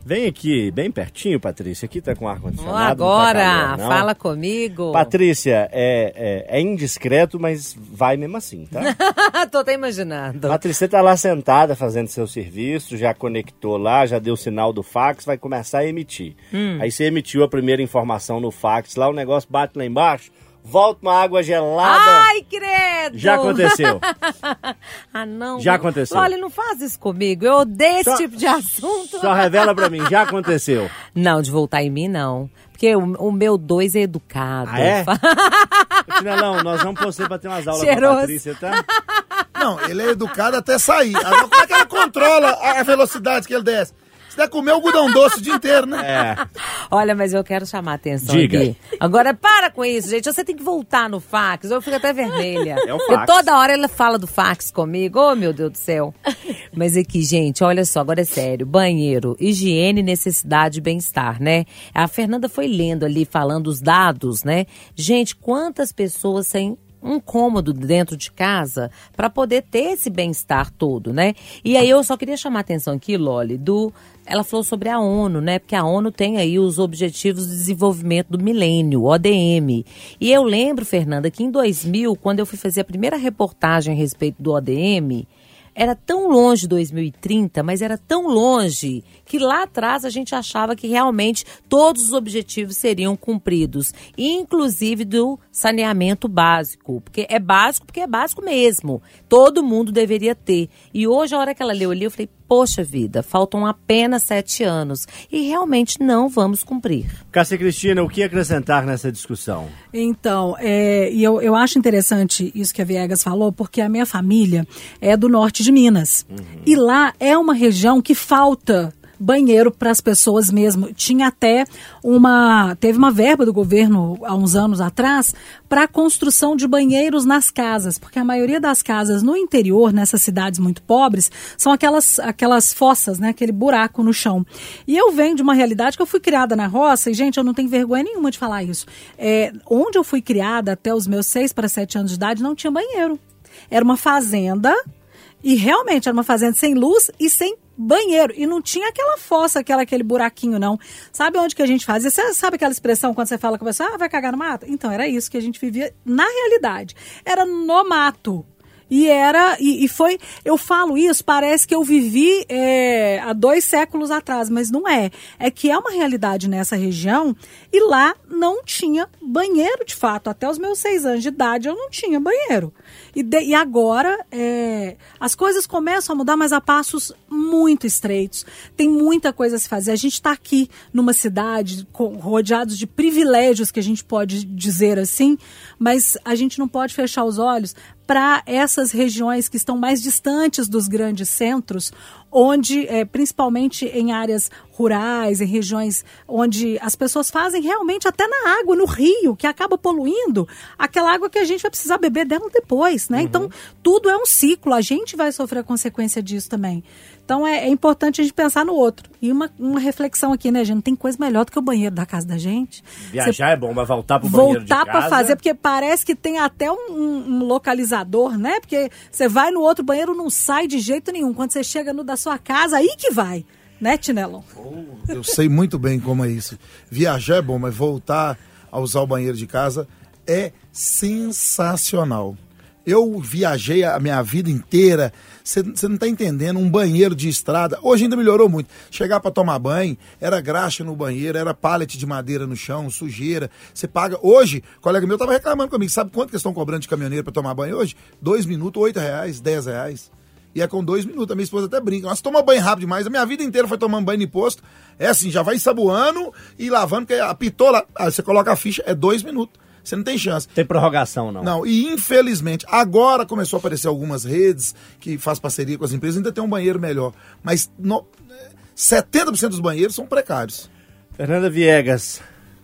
vem aqui, bem pertinho, Patrícia. Aqui tá com ar-condicionado. tá agora, calor, não. fala comigo. Patrícia, é, é, é indiscreto, mas vai mesmo assim, tá? (laughs) Tô até imaginando. Patrícia tá lá sentada fazendo seu serviço, já conectou lá, já deu o sinal do fax, vai começar a emitir. Hum. Aí você emitiu a primeira informação no fax, lá o negócio bate lá embaixo, volta uma água gelada. Ai, credo! Já aconteceu. (laughs) ah, não. Já aconteceu. Olha, não faz isso comigo. Eu odeio esse Só- tipo de assunto. Só revela pra mim, já aconteceu. Não, de voltar em mim, não. Porque o, o meu dois é educado. Ah, é? Chinelão, nós vamos você pra ter umas aulas com Cheiroso. a Patrícia, tá? Não, ele é educado até sair. Agora, como é que ela controla a velocidade que ele desce? Você deve comer algodão doce o dia inteiro, né? É. Olha, mas eu quero chamar a atenção Diga. aqui. Agora, para com isso, gente. Você tem que voltar no fax. Eu fico até vermelha. É o Porque fax. toda hora ela fala do fax comigo. Oh, meu Deus do céu. Mas aqui, gente, olha só, agora é sério. Banheiro, higiene, necessidade e bem-estar, né? A Fernanda foi lendo ali, falando os dados, né? Gente, quantas pessoas sem um cômodo dentro de casa para poder ter esse bem-estar todo, né? E aí eu só queria chamar a atenção aqui, Loli, do ela falou sobre a ONU, né? Porque a ONU tem aí os Objetivos de Desenvolvimento do Milênio, ODM. E eu lembro, Fernanda, que em 2000, quando eu fui fazer a primeira reportagem a respeito do ODM, era tão longe 2030, mas era tão longe que lá atrás a gente achava que realmente todos os objetivos seriam cumpridos, inclusive do saneamento básico, porque é básico, porque é básico mesmo. Todo mundo deveria ter. E hoje, a hora que ela leu ali, eu falei, poxa vida, faltam apenas sete anos e realmente não vamos cumprir. Cássia Cristina, o que acrescentar nessa discussão? Então, é, e eu, eu acho interessante isso que a Viegas falou, porque a minha família é do norte de Minas. E lá é uma região que falta banheiro para as pessoas mesmo. Tinha até uma. Teve uma verba do governo há uns anos atrás para a construção de banheiros nas casas, porque a maioria das casas no interior, nessas cidades muito pobres, são aquelas, aquelas fossas, né? Aquele buraco no chão. E eu venho de uma realidade que eu fui criada na roça, e, gente, eu não tenho vergonha nenhuma de falar isso. É, onde eu fui criada até os meus seis para sete anos de idade, não tinha banheiro. Era uma fazenda e realmente era uma fazenda sem luz e sem banheiro. E não tinha aquela fossa, aquela, aquele buraquinho, não. Sabe onde que a gente fazia? Você sabe aquela expressão quando você fala com a pessoa, ah, vai cagar no mato? Então, era isso que a gente vivia na realidade. Era no mato. E era, e, e foi, eu falo isso, parece que eu vivi é, há dois séculos atrás, mas não é. É que é uma realidade nessa região e lá não tinha banheiro de fato. Até os meus seis anos de idade eu não tinha banheiro. E, de- e agora é, as coisas começam a mudar, mas a passos muito estreitos. Tem muita coisa a se fazer. A gente está aqui numa cidade com, rodeados de privilégios, que a gente pode dizer assim, mas a gente não pode fechar os olhos para essas regiões que estão mais distantes dos grandes centros, onde, é, principalmente em áreas rurais, em regiões onde as pessoas fazem realmente até na água, no rio, que acaba poluindo aquela água que a gente vai precisar beber dela depois, né? Então, tudo é um ciclo, a gente vai sofrer a consequência disso também. Então, é, é importante a gente pensar no outro. E uma, uma reflexão aqui, né, gente? Não tem coisa melhor do que o banheiro da casa da gente. Viajar é bom, mas voltar pro banheiro de voltar para fazer, porque parece que tem até um, um- um localizador, né? Porque você vai no outro banheiro, não sai de jeito nenhum. Quando você chega no da sua casa, aí que vai, né, Tinelon? Eu sei muito bem como é isso. Viajar é bom, mas voltar a usar o banheiro de casa é sensacional. Eu viajei a minha vida inteira. Você não está entendendo? Um banheiro de estrada. Hoje ainda melhorou muito. Chegar para tomar banho, era graxa no banheiro, era pallet de madeira no chão, sujeira. Você paga. Hoje, colega meu estava reclamando comigo. Sabe quanto que estão cobrando de caminhoneiro para tomar banho hoje? Dois minutos, oito reais, dez reais. E é com dois minutos. A minha esposa até brinca. Nossa, toma banho rápido demais. A minha vida inteira foi tomando banho em posto. É assim, já vai ensaboando e lavando, porque apitou lá. Aí você coloca a ficha, é dois minutos. Você não tem chance. Tem prorrogação, não. Não, e infelizmente, agora começou a aparecer algumas redes que faz parceria com as empresas, ainda tem um banheiro melhor. Mas no, 70% dos banheiros são precários. Fernanda Viegas,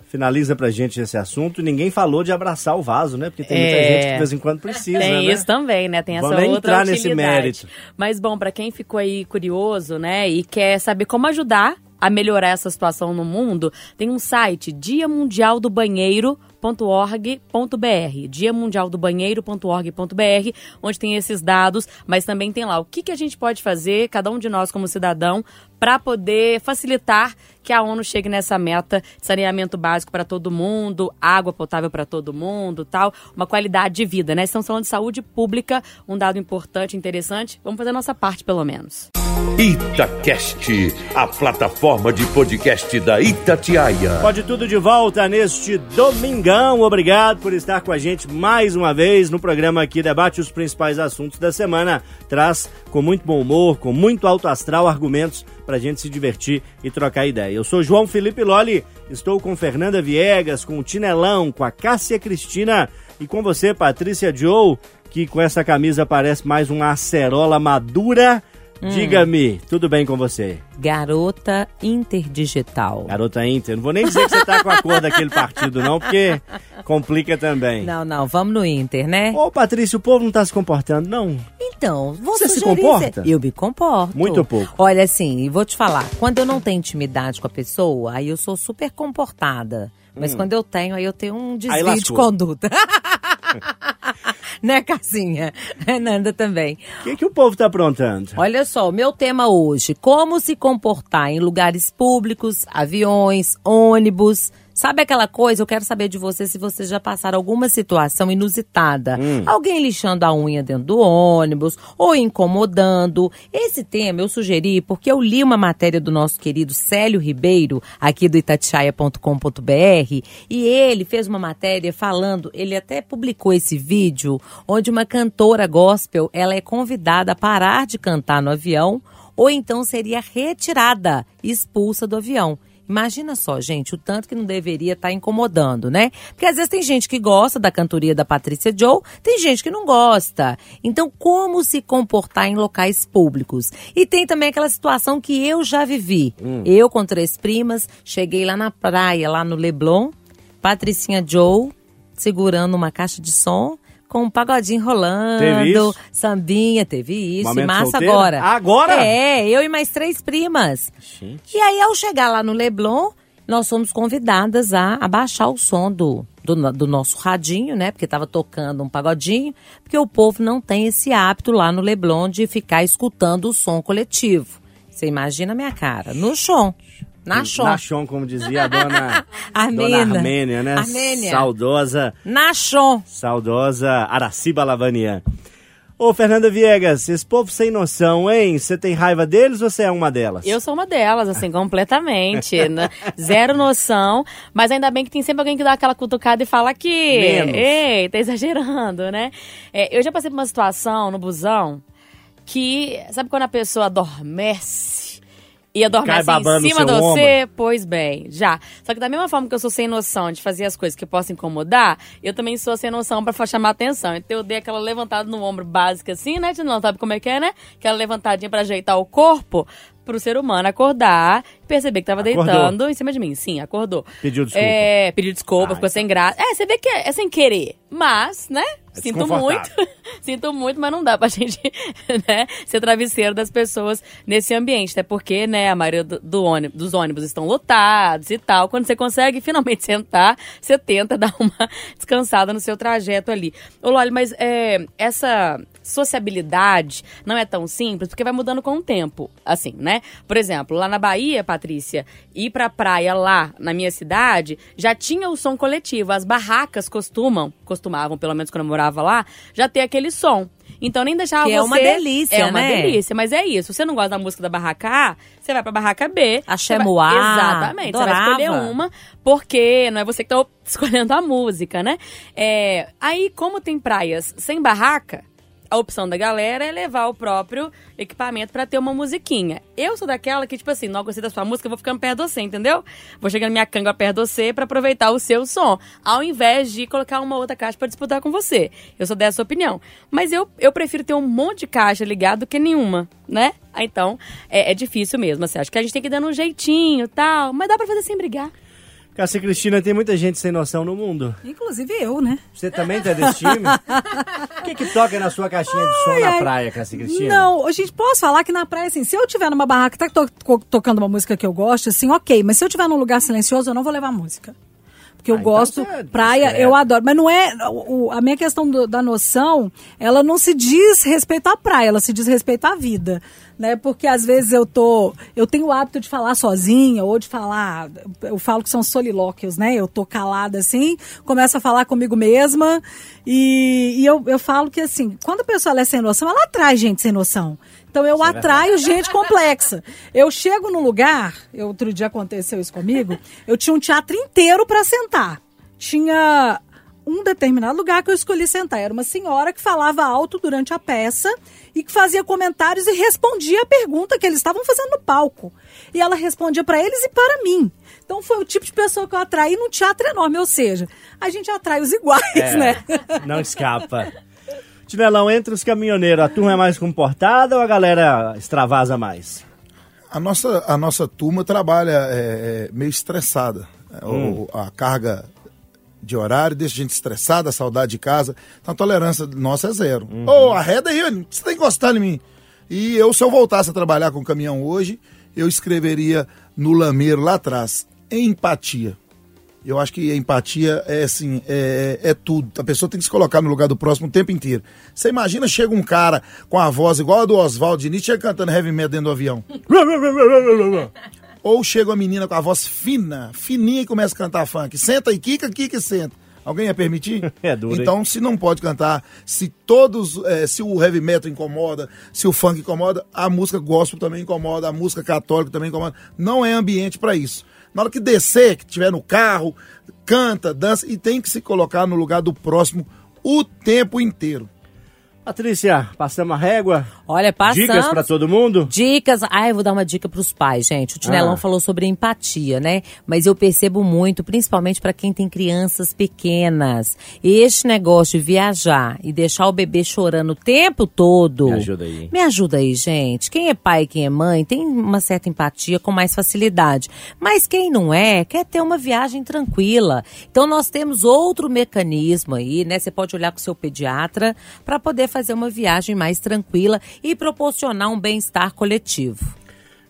finaliza pra gente esse assunto. Ninguém falou de abraçar o vaso, né? Porque tem muita É. gente que de vez em quando precisa, Tem né? isso também, né? Tem essa Vamos outra entrar nesse utilidade. mérito. Mas bom, pra quem ficou aí curioso, né, e quer saber como ajudar a melhorar essa situação no mundo, tem um site, Dia Mundial do Banheiro .org.br, Dia Mundial do Banheiro.org.br, onde tem esses dados, mas também tem lá o que, que a gente pode fazer, cada um de nós como cidadão, para poder facilitar que a ONU chegue nessa meta de saneamento básico para todo mundo, água potável para todo mundo, tal, uma qualidade de vida, né? Estamos falando de saúde pública, um dado importante, interessante. Vamos fazer a nossa parte, pelo menos. Itacast, a plataforma de podcast da Itatiaia. Pode tudo de volta neste domingão. Obrigado por estar com a gente mais uma vez no programa que debate os principais assuntos da semana. Traz com muito bom humor, com muito alto astral, argumentos pra gente se divertir e trocar ideia. Eu sou João Felipe Loli, estou com Fernanda Viegas, com o Tinelão, com a Cássia Cristina e com você, Patrícia Joe, que com essa camisa parece mais uma acerola madura. Hum. Diga-me, tudo bem com você? Garota Interdigital. Garota Inter, não vou nem dizer que você tá com a cor daquele partido não, porque complica também. Não, não, vamos no Inter, né? Ô, Patrícia, o povo não tá se comportando, não? Então, Você se comporta? Eu me comporto. Muito pouco. Olha, assim, e vou te falar, quando eu não tenho intimidade com a pessoa, aí eu sou super comportada. Mas quando eu tenho, aí eu tenho um desvio de Hum. conduta. (laughs) (laughs) né, Cassinha? Nanda também. O que, que o povo tá aprontando? Olha só, o meu tema hoje: como se comportar em lugares públicos, aviões, ônibus. Sabe aquela coisa? Eu quero saber de você se vocês já passaram alguma situação inusitada. Alguém lixando a unha dentro do ônibus ou incomodando. Esse tema eu sugeri porque eu li uma matéria do nosso querido Célio Ribeiro, aqui do itatiaia.com.br, e ele fez uma matéria falando, ele até publicou esse vídeo, onde uma cantora gospel, ela é convidada a parar de cantar no avião ou então seria retirada, expulsa do avião. Imagina só, gente, o tanto que não deveria estar incomodando, né? Porque às vezes tem gente que gosta da cantoria da Patrícia Joe, tem gente que não gosta. Então, como se comportar em locais públicos? E tem também aquela situação que eu já vivi. Eu com três primas, cheguei lá na praia, lá no Leblon, Patricinha Joe segurando uma caixa de som com um pagodinho rolando, Teve isso? sambinha, teve isso, Momento e massa solteira? agora. Agora? É, eu e mais três primas. Gente. E aí, ao chegar lá no Leblon, nós fomos convidadas a abaixar o som do, do, do nosso radinho, né? Porque tava tocando um pagodinho, porque o povo não tem esse hábito lá no Leblon de ficar escutando o som coletivo. Você imagina a minha cara, no chão, na chão, Na chão, como dizia a dona (laughs) Armênia. Dona Armênia, né? Armênia. Saudosa, na chão. saudosa Araciba Lavanian. Ô, Fernanda Viegas, esse povo sem noção, hein? Você tem raiva deles ou você é uma delas? Eu sou uma delas, assim, completamente. (laughs) né? Zero noção. Mas ainda bem que tem sempre alguém que dá aquela cutucada e fala que. Ei, tá exagerando, né? É, eu já passei por uma situação no busão que. Sabe quando a pessoa adormece? E adormece babando em cima de você? Pois bem, já. Só que da mesma forma que eu sou sem noção de fazer as coisas que possam incomodar, eu também sou sem noção pra chamar atenção. Então eu dei aquela levantada no ombro básica assim, né? Não sabe como é que é, né? Aquela levantadinha pra ajeitar o corpo pro ser humano acordar e perceber que tava Acordou. deitando em cima de mim. Sim, acordou. Pediu desculpa. É, pediu desculpa, Ah, ficou sem graça. É, você vê que é, é sem querer. Mas, né? É Sinto muito. (laughs) Sinto muito, mas não dá pra (laughs) gente, né, ser travesseiro das pessoas nesse ambiente. Até porque, né, a maioria do, do ônibus, dos ônibus estão lotados e tal. Quando você consegue (laughs) finalmente sentar, você tenta dar uma descansada no seu trajeto ali. Ô, Loli, mas é, essa sociabilidade não é tão simples, porque vai mudando com o tempo, assim, né? Por exemplo, lá na Bahia, Patrícia, ir pra praia lá na minha cidade, já tinha o som coletivo. As barracas costumam, costumavam, pelo menos quando eu morava lá, já ter aquele som. Então nem deixava Que você... é uma delícia, É uma né? delícia, mas é isso. Se você não gosta da música da barraca A, você vai pra barraca B. Axé Você vai- Exatamente. Você vai escolher adorava. uma, porque não é você que tá (laughs) escolhendo a música, né? É, aí, como tem praias sem barraca, a opção da galera é levar o próprio equipamento pra ter uma musiquinha. Eu sou daquela que, tipo assim, não gostei da sua música, vou ficando perto de você, entendeu? Vou chegando minha canga perto de você pra aproveitar o seu som, ao invés de colocar uma outra caixa pra disputar com você. Eu sou dessa opinião. Mas eu, eu prefiro ter um monte de caixa ligado do que nenhuma, né? Ah, Então, é, é difícil mesmo, assim. Acho que a gente tem que dando um jeitinho tal, mas dá pra fazer sem brigar. Cássia Cristina, tem muita gente sem noção no mundo. Inclusive eu, né? Você também tá desse time? O que que toca na sua caixinha de som Ai, na ai. praia, Cássia Cristina? Não, gente, posso falar que na praia, assim, se eu tiver numa barraca que tá to- to- tocando uma música que eu gosto, assim, ok. Mas se eu tiver num lugar silencioso, eu não vou levar música. Porque eu Ah, então gosto, você é praia, eu adoro. Mas não é. o- a minha questão do- da noção, ela não se diz respeito à praia, ela se diz respeito à vida. Né? Porque às vezes eu tô. Eu tenho o hábito de falar sozinha, ou de falar. Eu falo que são solilóquios, né? Eu tô calada assim, começo a falar comigo mesma. E, e eu, eu falo que assim, quando a pessoa é sem noção, ela atrai gente sem noção. Então eu atraio gente complexa. Eu chego num lugar, eu, outro dia aconteceu isso comigo, eu tinha um teatro inteiro para sentar. Tinha um determinado lugar que eu escolhi sentar. Era uma senhora que falava alto durante a peça e que fazia comentários e respondia a pergunta que eles estavam fazendo no palco. E ela respondia para eles e para mim. Então foi o tipo de pessoa que eu atraí num teatro enorme, ou seja, a gente atrai os iguais, É, né? Não escapa. Tinelão, entre os caminhoneiros, a turma é mais comportada ou a galera extravasa mais? A nossa, a nossa turma trabalha é, é, meio estressada. É, o- Hum. a carga de horário deixa a gente estressada, saudade de casa. Então a tolerância nossa é zero. Uhum. Ô, arreda aí, você tá encostando em mim. E eu, se eu voltasse a trabalhar com caminhão hoje, eu escreveria no lameiro lá atrás, empatia. Eu acho que a empatia é assim, é, é tudo. A pessoa tem que se colocar no lugar do próximo o tempo inteiro. Você imagina, chega um cara com a voz igual a do Oswald Diniz, chega cantando heavy metal dentro do avião. (laughs) Ou chega uma menina com a voz fina, fininha e começa a cantar funk. Senta e quica, quica e senta. Alguém ia permitir? (laughs) É duro, hein? Então, se não pode cantar, se todos, eh, se o heavy metal incomoda, se o funk incomoda, a música gospel também incomoda, a música católica também incomoda. Não é ambiente para isso. Na hora que descer, que tiver no carro, canta, dança e tem que se colocar no lugar do próximo o tempo inteiro. Patrícia, passamos a régua? Olha, passamos. Dicas pra todo mundo? Dicas. Ah, eu vou dar uma dica pros pais, gente. O Tinelão Ah. falou sobre empatia, né? Mas eu percebo muito, principalmente para quem tem crianças pequenas. Este negócio de viajar e deixar o bebê chorando o tempo todo. Me ajuda aí. Me ajuda aí, gente. Quem é pai quem é mãe tem uma certa empatia com mais facilidade. Mas quem não é, quer ter uma viagem tranquila. Então nós temos outro mecanismo aí, né? Você pode olhar com o seu pediatra para poder fazer uma viagem mais tranquila e proporcionar um bem-estar coletivo.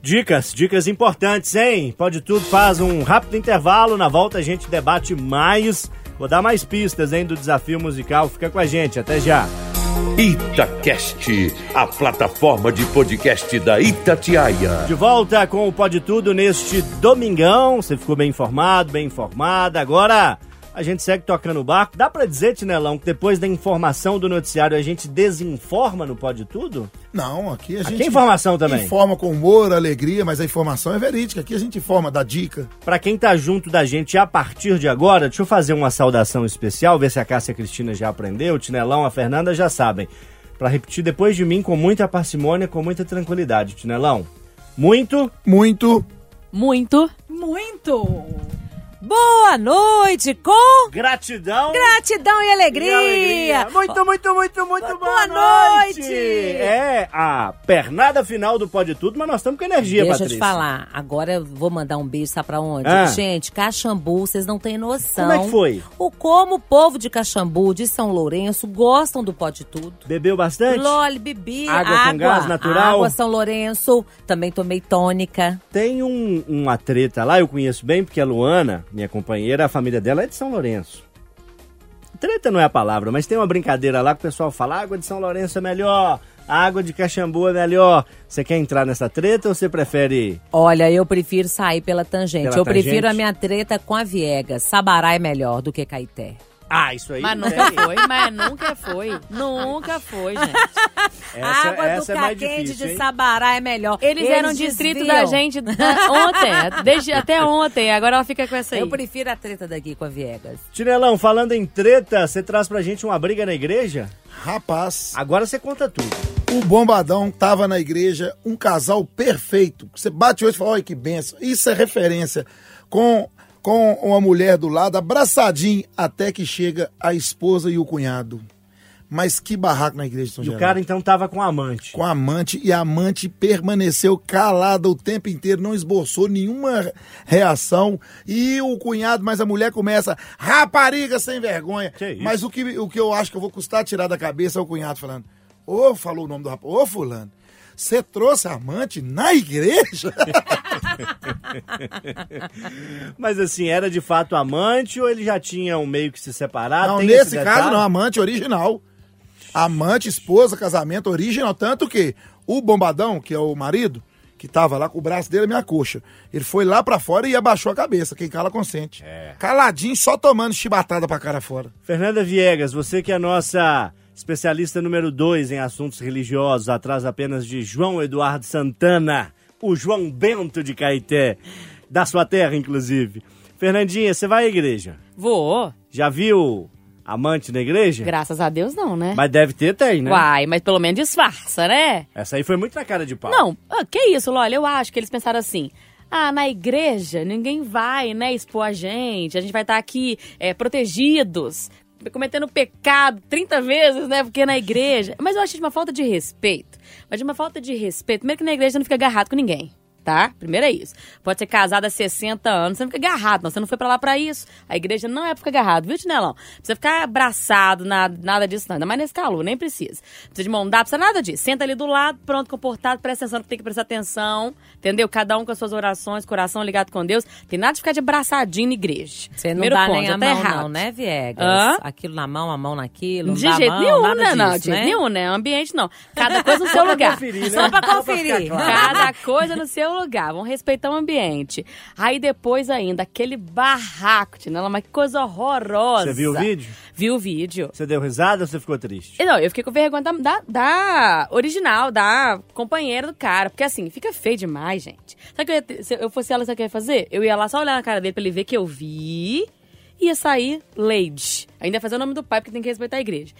Dicas, dicas importantes, hein? Pode tudo, faz um rápido intervalo. Na volta a gente debate mais. Vou dar mais pistas, hein, do desafio musical. Fica com a gente, até já. Itacast, a plataforma de podcast da Itatiaia. De volta com o Pode Tudo neste domingão. Você ficou bem informado, bem informada. Agora a gente segue tocando o barco. Dá pra dizer, Tinelão, que depois da informação do noticiário a gente desinforma no Pode Tudo? Não, aqui a gente. Aqui é informação também. Informa com humor, alegria, mas a informação é verídica. Aqui a gente informa, dá dica. Pra quem tá junto da gente a partir de agora, deixa eu fazer uma saudação especial, ver se a Cássia Cristina já aprendeu, o Tinelão, a Fernanda já sabem. Pra repetir depois de mim com muita parcimônia, com muita tranquilidade, Tinelão. Muito Muito. Muito. Muito! Boa noite com gratidão. gratidão e alegria. E alegria. Muito, muito, muito, muito boa, Boa noite. noite. É a pernada final do Pode Tudo, mas nós estamos com energia, Deixa Patrícia. eu te falar, agora eu vou mandar um beijo, sabe pra onde? Ah. Gente, Caxambu, vocês não têm noção. Como é que foi? O como o povo de Caxambu, de São Lourenço, gostam do Pode Tudo. Bebeu bastante? Loli, bebi Água com gás natural? Água São Lourenço, também tomei tônica. Tem um, uma treta lá, eu conheço bem, porque a Luana, minha companheira, a família dela é de São Lourenço. Treta não é a palavra, mas tem uma brincadeira lá que o pessoal fala: "A água de São Lourenço é melhor, água de Caxambu é melhor. Você quer entrar nessa treta ou você prefere. Olha, eu prefiro sair pela tangente. Pela eu prefiro tangente? a minha treta com a Viegas. Sabará é melhor do que Caeté. Ah, isso aí. Mas não nunca tem. foi, mas nunca foi. Nunca foi, gente. Essa, água essa do é mais difícil. de hein? Sabará é melhor. Eles, eram distrito desviam. da gente da- ontem, desde, até ontem. Agora ela fica com essa aí. Eu prefiro a treta daqui com a Viegas. Tinelão, falando em treta, você traz pra gente uma briga na igreja? Rapaz, Agora você conta tudo. o Bombadão tava na igreja, um casal perfeito. Você bate hoje e fala, olha que benção. Isso é referência. Com, com uma mulher do lado, abraçadinho, até que chega a esposa e o cunhado. Mas que barraco na igreja de São E o Geraldo. cara então tava com amante. com a amante e a amante permaneceu calada o tempo inteiro, não esboçou nenhuma reação. E o cunhado, mas a mulher começa, rapariga sem vergonha. Que isso? Mas o que, o que eu acho que eu vou custar tirar da cabeça é o cunhado falando: Ô, falou o nome do rapaz, ô, Fulano. Você trouxe amante na igreja? (laughs) Mas assim, era de fato amante ou ele já tinha um meio que se separado? não, Tem nesse esse caso não, amante original. Amante, esposa, casamento original. Tanto que o bombadão, que é o marido, que tava lá com o braço dele na minha coxa, ele foi lá pra fora e abaixou a cabeça. Quem cala consente. Caladinho, só tomando chibatada pra cara fora. Fernanda Viegas, você que é a nossa especialista número 2 em assuntos religiosos, atrás apenas de João Eduardo Santana, o João Bento de Caeté, da sua terra, inclusive. Fernandinha, você vai à igreja? Vou. Já viu amante na igreja? Graças a Deus não, né? Mas deve ter, tem, né? Uai, mas pelo menos disfarça, né? Essa aí foi muito na cara de pau. Não, ah, que isso, Lola? Eu acho que eles pensaram assim. Ah, na igreja ninguém vai, né, expor a gente. A gente vai estar aqui é, protegidos, cometendo pecado 30 vezes, né, porque na igreja. Mas eu acho de uma falta de respeito. Mas de uma falta de respeito. Primeiro que na igreja não fica agarrado com ninguém. Tá? Primeiro é isso. Pode ser casado há 60 anos, você não fica agarrado, não. Você não foi pra lá pra isso. A igreja não é pra ficar agarrado, viu, Tinelão? Precisa ficar abraçado, nada, nada disso, não. Ainda mais nesse calor, nem precisa. Precisa de mão dada, precisa nada disso. Senta ali do lado, pronto, comportado, presta atenção que tem que prestar atenção, entendeu? Cada um com as suas orações, coração ligado com Deus. Tem nada de ficar de abraçadinho na igreja. Você não Primeiro dá ponto, nem a tá mão, errado. não, né, Viegas? Hã? Aquilo na mão, a mão naquilo. Não De jeito mão, nenhum, nada né? Não, disso, de jeito né? nenhum, né? Ambiente não. Cada coisa no seu pra lugar. conferir, né? Só pra Só pra conferir. Cada coisa no seu lugar. Vamos respeitar o ambiente. Aí depois ainda, aquele barraco, Tinela, mas que coisa horrorosa. Você viu o vídeo? Vi o vídeo. Você deu risada ou você ficou triste? Não, eu fiquei com vergonha da, da, da original, da companheira do cara. Porque assim, fica feio demais, gente. Sabe que eu ter- se eu fosse ela, sabe o que eu ia fazer? Eu ia lá só olhar na cara dele pra ele ver que eu vi. Ia sair Lady. Ainda ia fazer o nome do pai, porque tem que respeitar a igreja.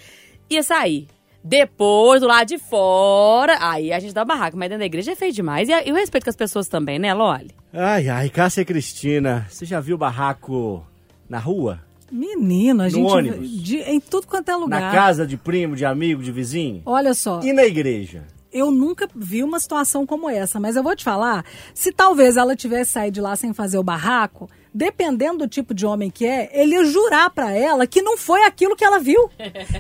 Ia sair. Depois, do lado de fora, aí a gente dá barraco. Mas dentro da igreja é feio demais. E eu respeito com as pessoas também, né, Loli? Ai, ai, Cássia Cristina, você já viu barraco na rua? Menino, a No gente. ônibus. de- em tudo quanto é lugar. Na casa de primo, de amigo, de vizinho? Olha só. E na igreja? eu nunca vi uma situação como essa, mas eu vou te falar, se talvez ela tivesse saído de lá sem fazer o barraco, dependendo do tipo de homem que é, ele ia jurar pra ela que não foi aquilo que ela viu,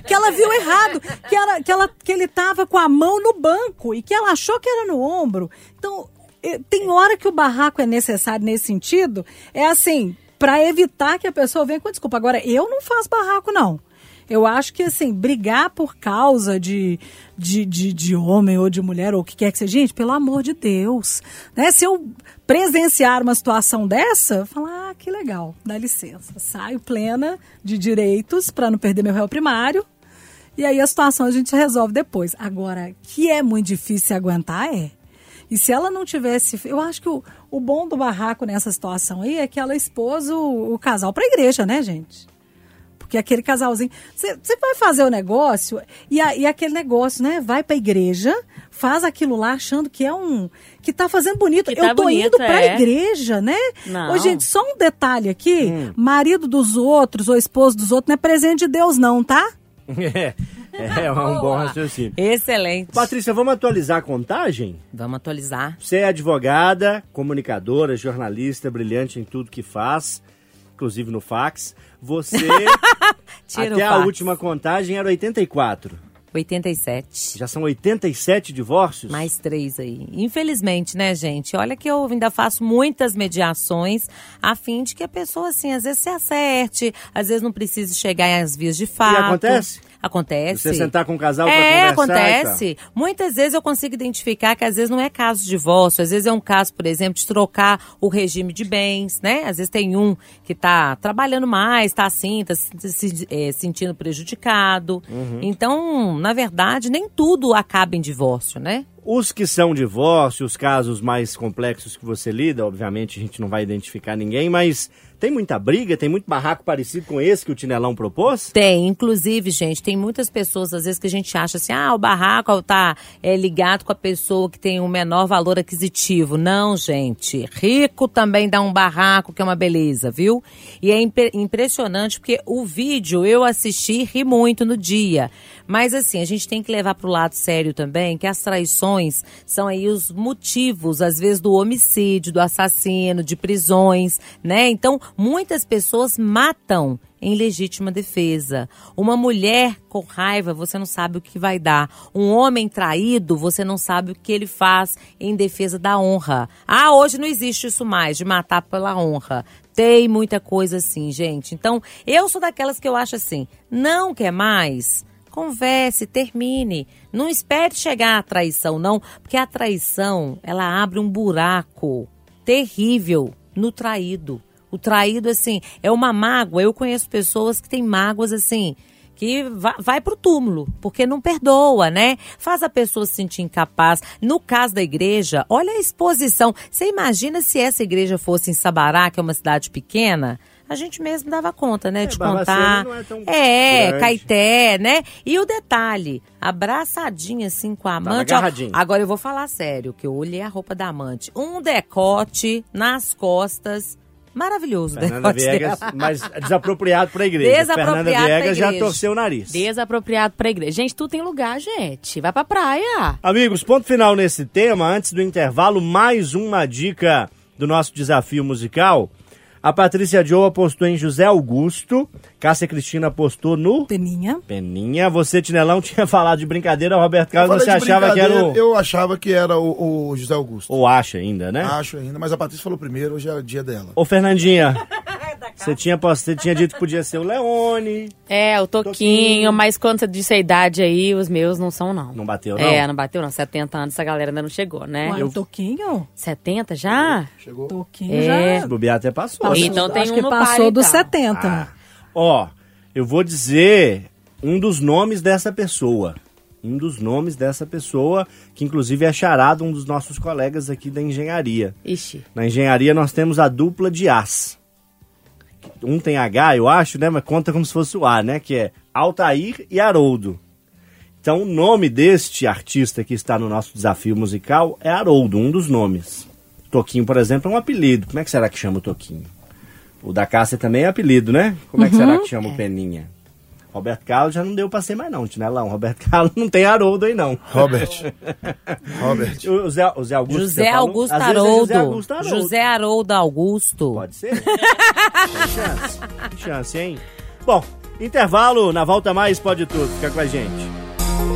que ela viu errado, que, ela, que, ela, que ele tava com a mão no banco e que ela achou que era no ombro. Então, eh, tem hora que o barraco é necessário nesse sentido, é assim, pra evitar que a pessoa venha com desculpa. Agora, eu não faço barraco, não. Eu acho que, assim, brigar por causa de, de, de, de homem ou de mulher ou o que quer que seja, gente, pelo amor de Deus. Né? Se eu presenciar uma situação dessa, falar, ah, que legal, dá licença. Saio plena de direitos para não perder meu réu primário. E aí a situação a gente resolve depois. Agora, que é muito difícil aguentar, é. E se ela não tivesse. Eu acho que o, o bom do barraco nessa situação aí é que ela expôs o, o casal para a igreja, né, gente? Porque aquele casalzinho. Você vai fazer o negócio e, a- e aquele negócio, né? Vai pra igreja, faz aquilo lá achando que é um. que tá fazendo bonito. Que Eu tá tô bonito, indo pra é. igreja, né? Não. Ô, gente, só um detalhe aqui: Hum. marido dos outros ou esposo dos outros não é presente de Deus, não, tá? (laughs) É, é um bom raciocínio. Excelente. Patrícia, vamos atualizar a contagem? Vamos atualizar. Você é advogada, comunicadora, jornalista, brilhante em tudo que faz, inclusive no fax. Você, (laughs) até a última contagem, era 84. 87. Já são 87 divórcios? Mais três aí. Infelizmente, né, gente? Olha que eu ainda faço muitas mediações a fim de que a pessoa, assim, às vezes se acerte, às vezes não precise chegar às vias de fato. acontece? Acontece. Você sentar com o casal pra É, conversar e acontece. Muitas vezes eu consigo identificar que às vezes não é caso de divórcio, às vezes é um caso, por exemplo, de trocar o regime de bens, né? Às vezes tem um que tá trabalhando mais, tá assim, tá se, se- eh, sentindo prejudicado. Uhum. Então, na verdade, nem tudo acaba em divórcio, né? Os que são divórcio, os casos mais complexos que você lida, obviamente a gente não vai identificar ninguém, mas tem muita briga, tem muito barraco parecido com esse que o Tinelão propôs? Tem, inclusive, gente, tem muitas pessoas, às vezes, que a gente acha assim, ah, o barraco tá é, ligado com a pessoa que tem um menor valor aquisitivo. Não, gente. Rico também dá um barraco, que é uma beleza, viu? E é imp impressionante porque o vídeo eu assisti e ri muito no dia. Mas assim, a gente tem que levar para o lado sério também que as traições são aí os motivos, às vezes, do homicídio, do assassino, de prisões, né? Então, muitas pessoas matam em legítima defesa. Uma mulher com raiva, você não sabe o que vai dar. Um homem traído, você não sabe o que ele faz em defesa da honra. Ah, hoje não existe isso mais, de matar pela honra. Tem muita coisa assim, gente. Então, eu sou daquelas que eu acho assim, não quer mais? Converse, termine. Não espere chegar à traição, não, porque a traição, ela abre um buraco terrível no traído. O traído, assim, é uma mágoa. Eu conheço pessoas que têm mágoas, assim, que vai, vai pro túmulo, porque não perdoa, né? Faz a pessoa se sentir incapaz. No caso da igreja, olha a exposição. Você imagina se essa igreja fosse em Sabará, que é uma cidade pequena? a gente mesmo dava conta, né? É, de contar. não é tão É, grande. Caeté, né? E o detalhe, abraçadinha assim com a amante. ó, agarradinho. agora eu vou falar sério, que eu olhei a roupa da amante. Um decote nas costas. Maravilhoso o Fernanda decote Viegas, dela. mas desapropriado pra igreja. Desapropriado Fernanda Viegas já igreja. torceu o nariz. Desapropriado pra igreja. Gente, tudo tem lugar, gente. Vai pra praia. Amigos, ponto final nesse tema. Antes do intervalo, mais uma dica do nosso desafio musical. A Patrícia Joe apostou em José Augusto. Cássia Cristina apostou no Peninha. Peninha. Você, Tinelão, (laughs) tinha falado de brincadeira. O Roberto Carlos, Eu você achava que era o... Eu achava que era o, o José Augusto. Ou acha ainda, né? Acho ainda, mas a Patrícia falou primeiro, hoje é o dia dela. Ô, Fernandinha, (laughs) você tinha, post- você tinha dito que podia ser o Leone. É, o Toquinho, Toquinho. mas quando você disse a idade aí, os meus não são, não. Não bateu, não? É, não bateu, não. 70 anos, essa galera ainda não chegou, né? Ué, o Toquinho? 70 já? Chegou? Toquinho É. já. Se bobear até passou. Passou, Então tem acho um que no passou dos então. 70. Ó, eu vou dizer um dos nomes dessa pessoa. Um dos nomes dessa pessoa, que inclusive é charado um dos nossos colegas aqui da engenharia. Ixi. Na engenharia nós temos a dupla de As. Um tem H, eu acho, né? Mas conta como se fosse o A, né? Que é Altair e Haroldo. Então o nome deste artista que está no nosso desafio musical é Haroldo, um dos nomes. Toquinho, por exemplo, é um apelido. Como é que será que chama o Toquinho? O da Cássia também é apelido, né? Como é que será que chama o Peninha? Roberto Carlos já não deu pra ser mais não, Tinelão. Roberto Carlos não tem Haroldo aí não. Robert. (laughs) Robert. O Zé, o Zé Augusto. José falou? Augusto é Haroldo. José Augusto Haroldo. José Haroldo Augusto. Pode ser? Tem chance. Tem chance, hein? Bom, intervalo, na volta mais pode tudo. Fica com a gente.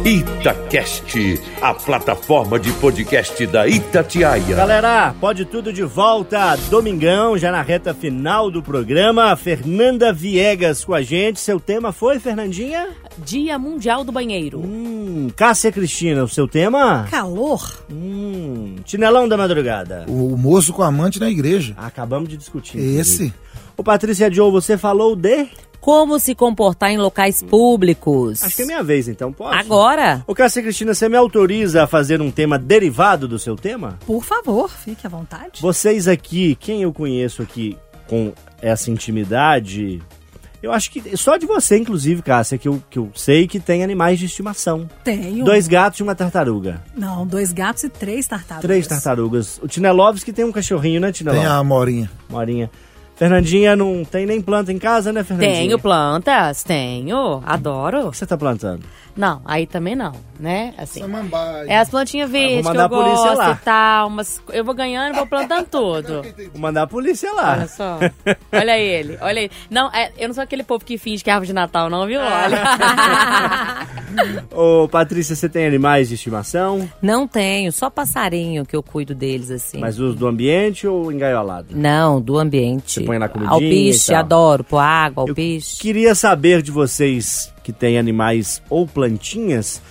Itacast, a plataforma de podcast da Itatiaia. Galera, pode tudo de volta. Domingão, já na reta final do programa. Fernanda Viegas com a gente. Seu tema foi, Fernandinha? Dia Mundial do Banheiro. Hum, Cássia Cristina, o seu tema? Calor. Hum, Tinelão da Madrugada. O moço com amante na igreja. Acabamos de discutir. Esse. inclusive. Ô, Patrícia Joe, você falou de... Como se comportar em locais públicos. Acho que é minha vez, então, posso? Agora. Ô, Cássia Cristina, você me autoriza a fazer um tema derivado do seu tema? Por favor, fique à vontade. Vocês aqui, quem eu conheço aqui com essa intimidade, eu acho que só de você, inclusive, Cássia, que eu, que eu sei que tem animais de estimação. Tenho. Dois gatos e uma tartaruga. Não, dois gatos e três tartarugas. Três tartarugas. O Tinelovski tem um cachorrinho, né, Tem Tinelovski? a Morinha. Morinha. Fernandinha não tem nem planta em casa, né, Fernandinha? Tenho plantas, tenho. O Adoro. que você tá plantando? Não, aí também não, né? Assim. Samambaia. É as plantinhas verdes que mandar eu a polícia gosto lá. e tal, mas eu vou ganhando e vou plantando (laughs) tudo. Vou mandar a polícia lá. Olha só. Olha ele, olha ele. Não, é, eu não sou aquele povo que finge que é árvore de Natal, não, viu? Olha. (laughs) Ô, Patrícia, você tem animais de estimação? Não tenho, só passarinho que eu cuido deles assim. Mas os do ambiente ou engaiolado? Não, do ambiente. Põe na comidinha e tal. adoro, pôr água, Eu alpiste. Queria saber de vocês que têm animais ou plantinhas,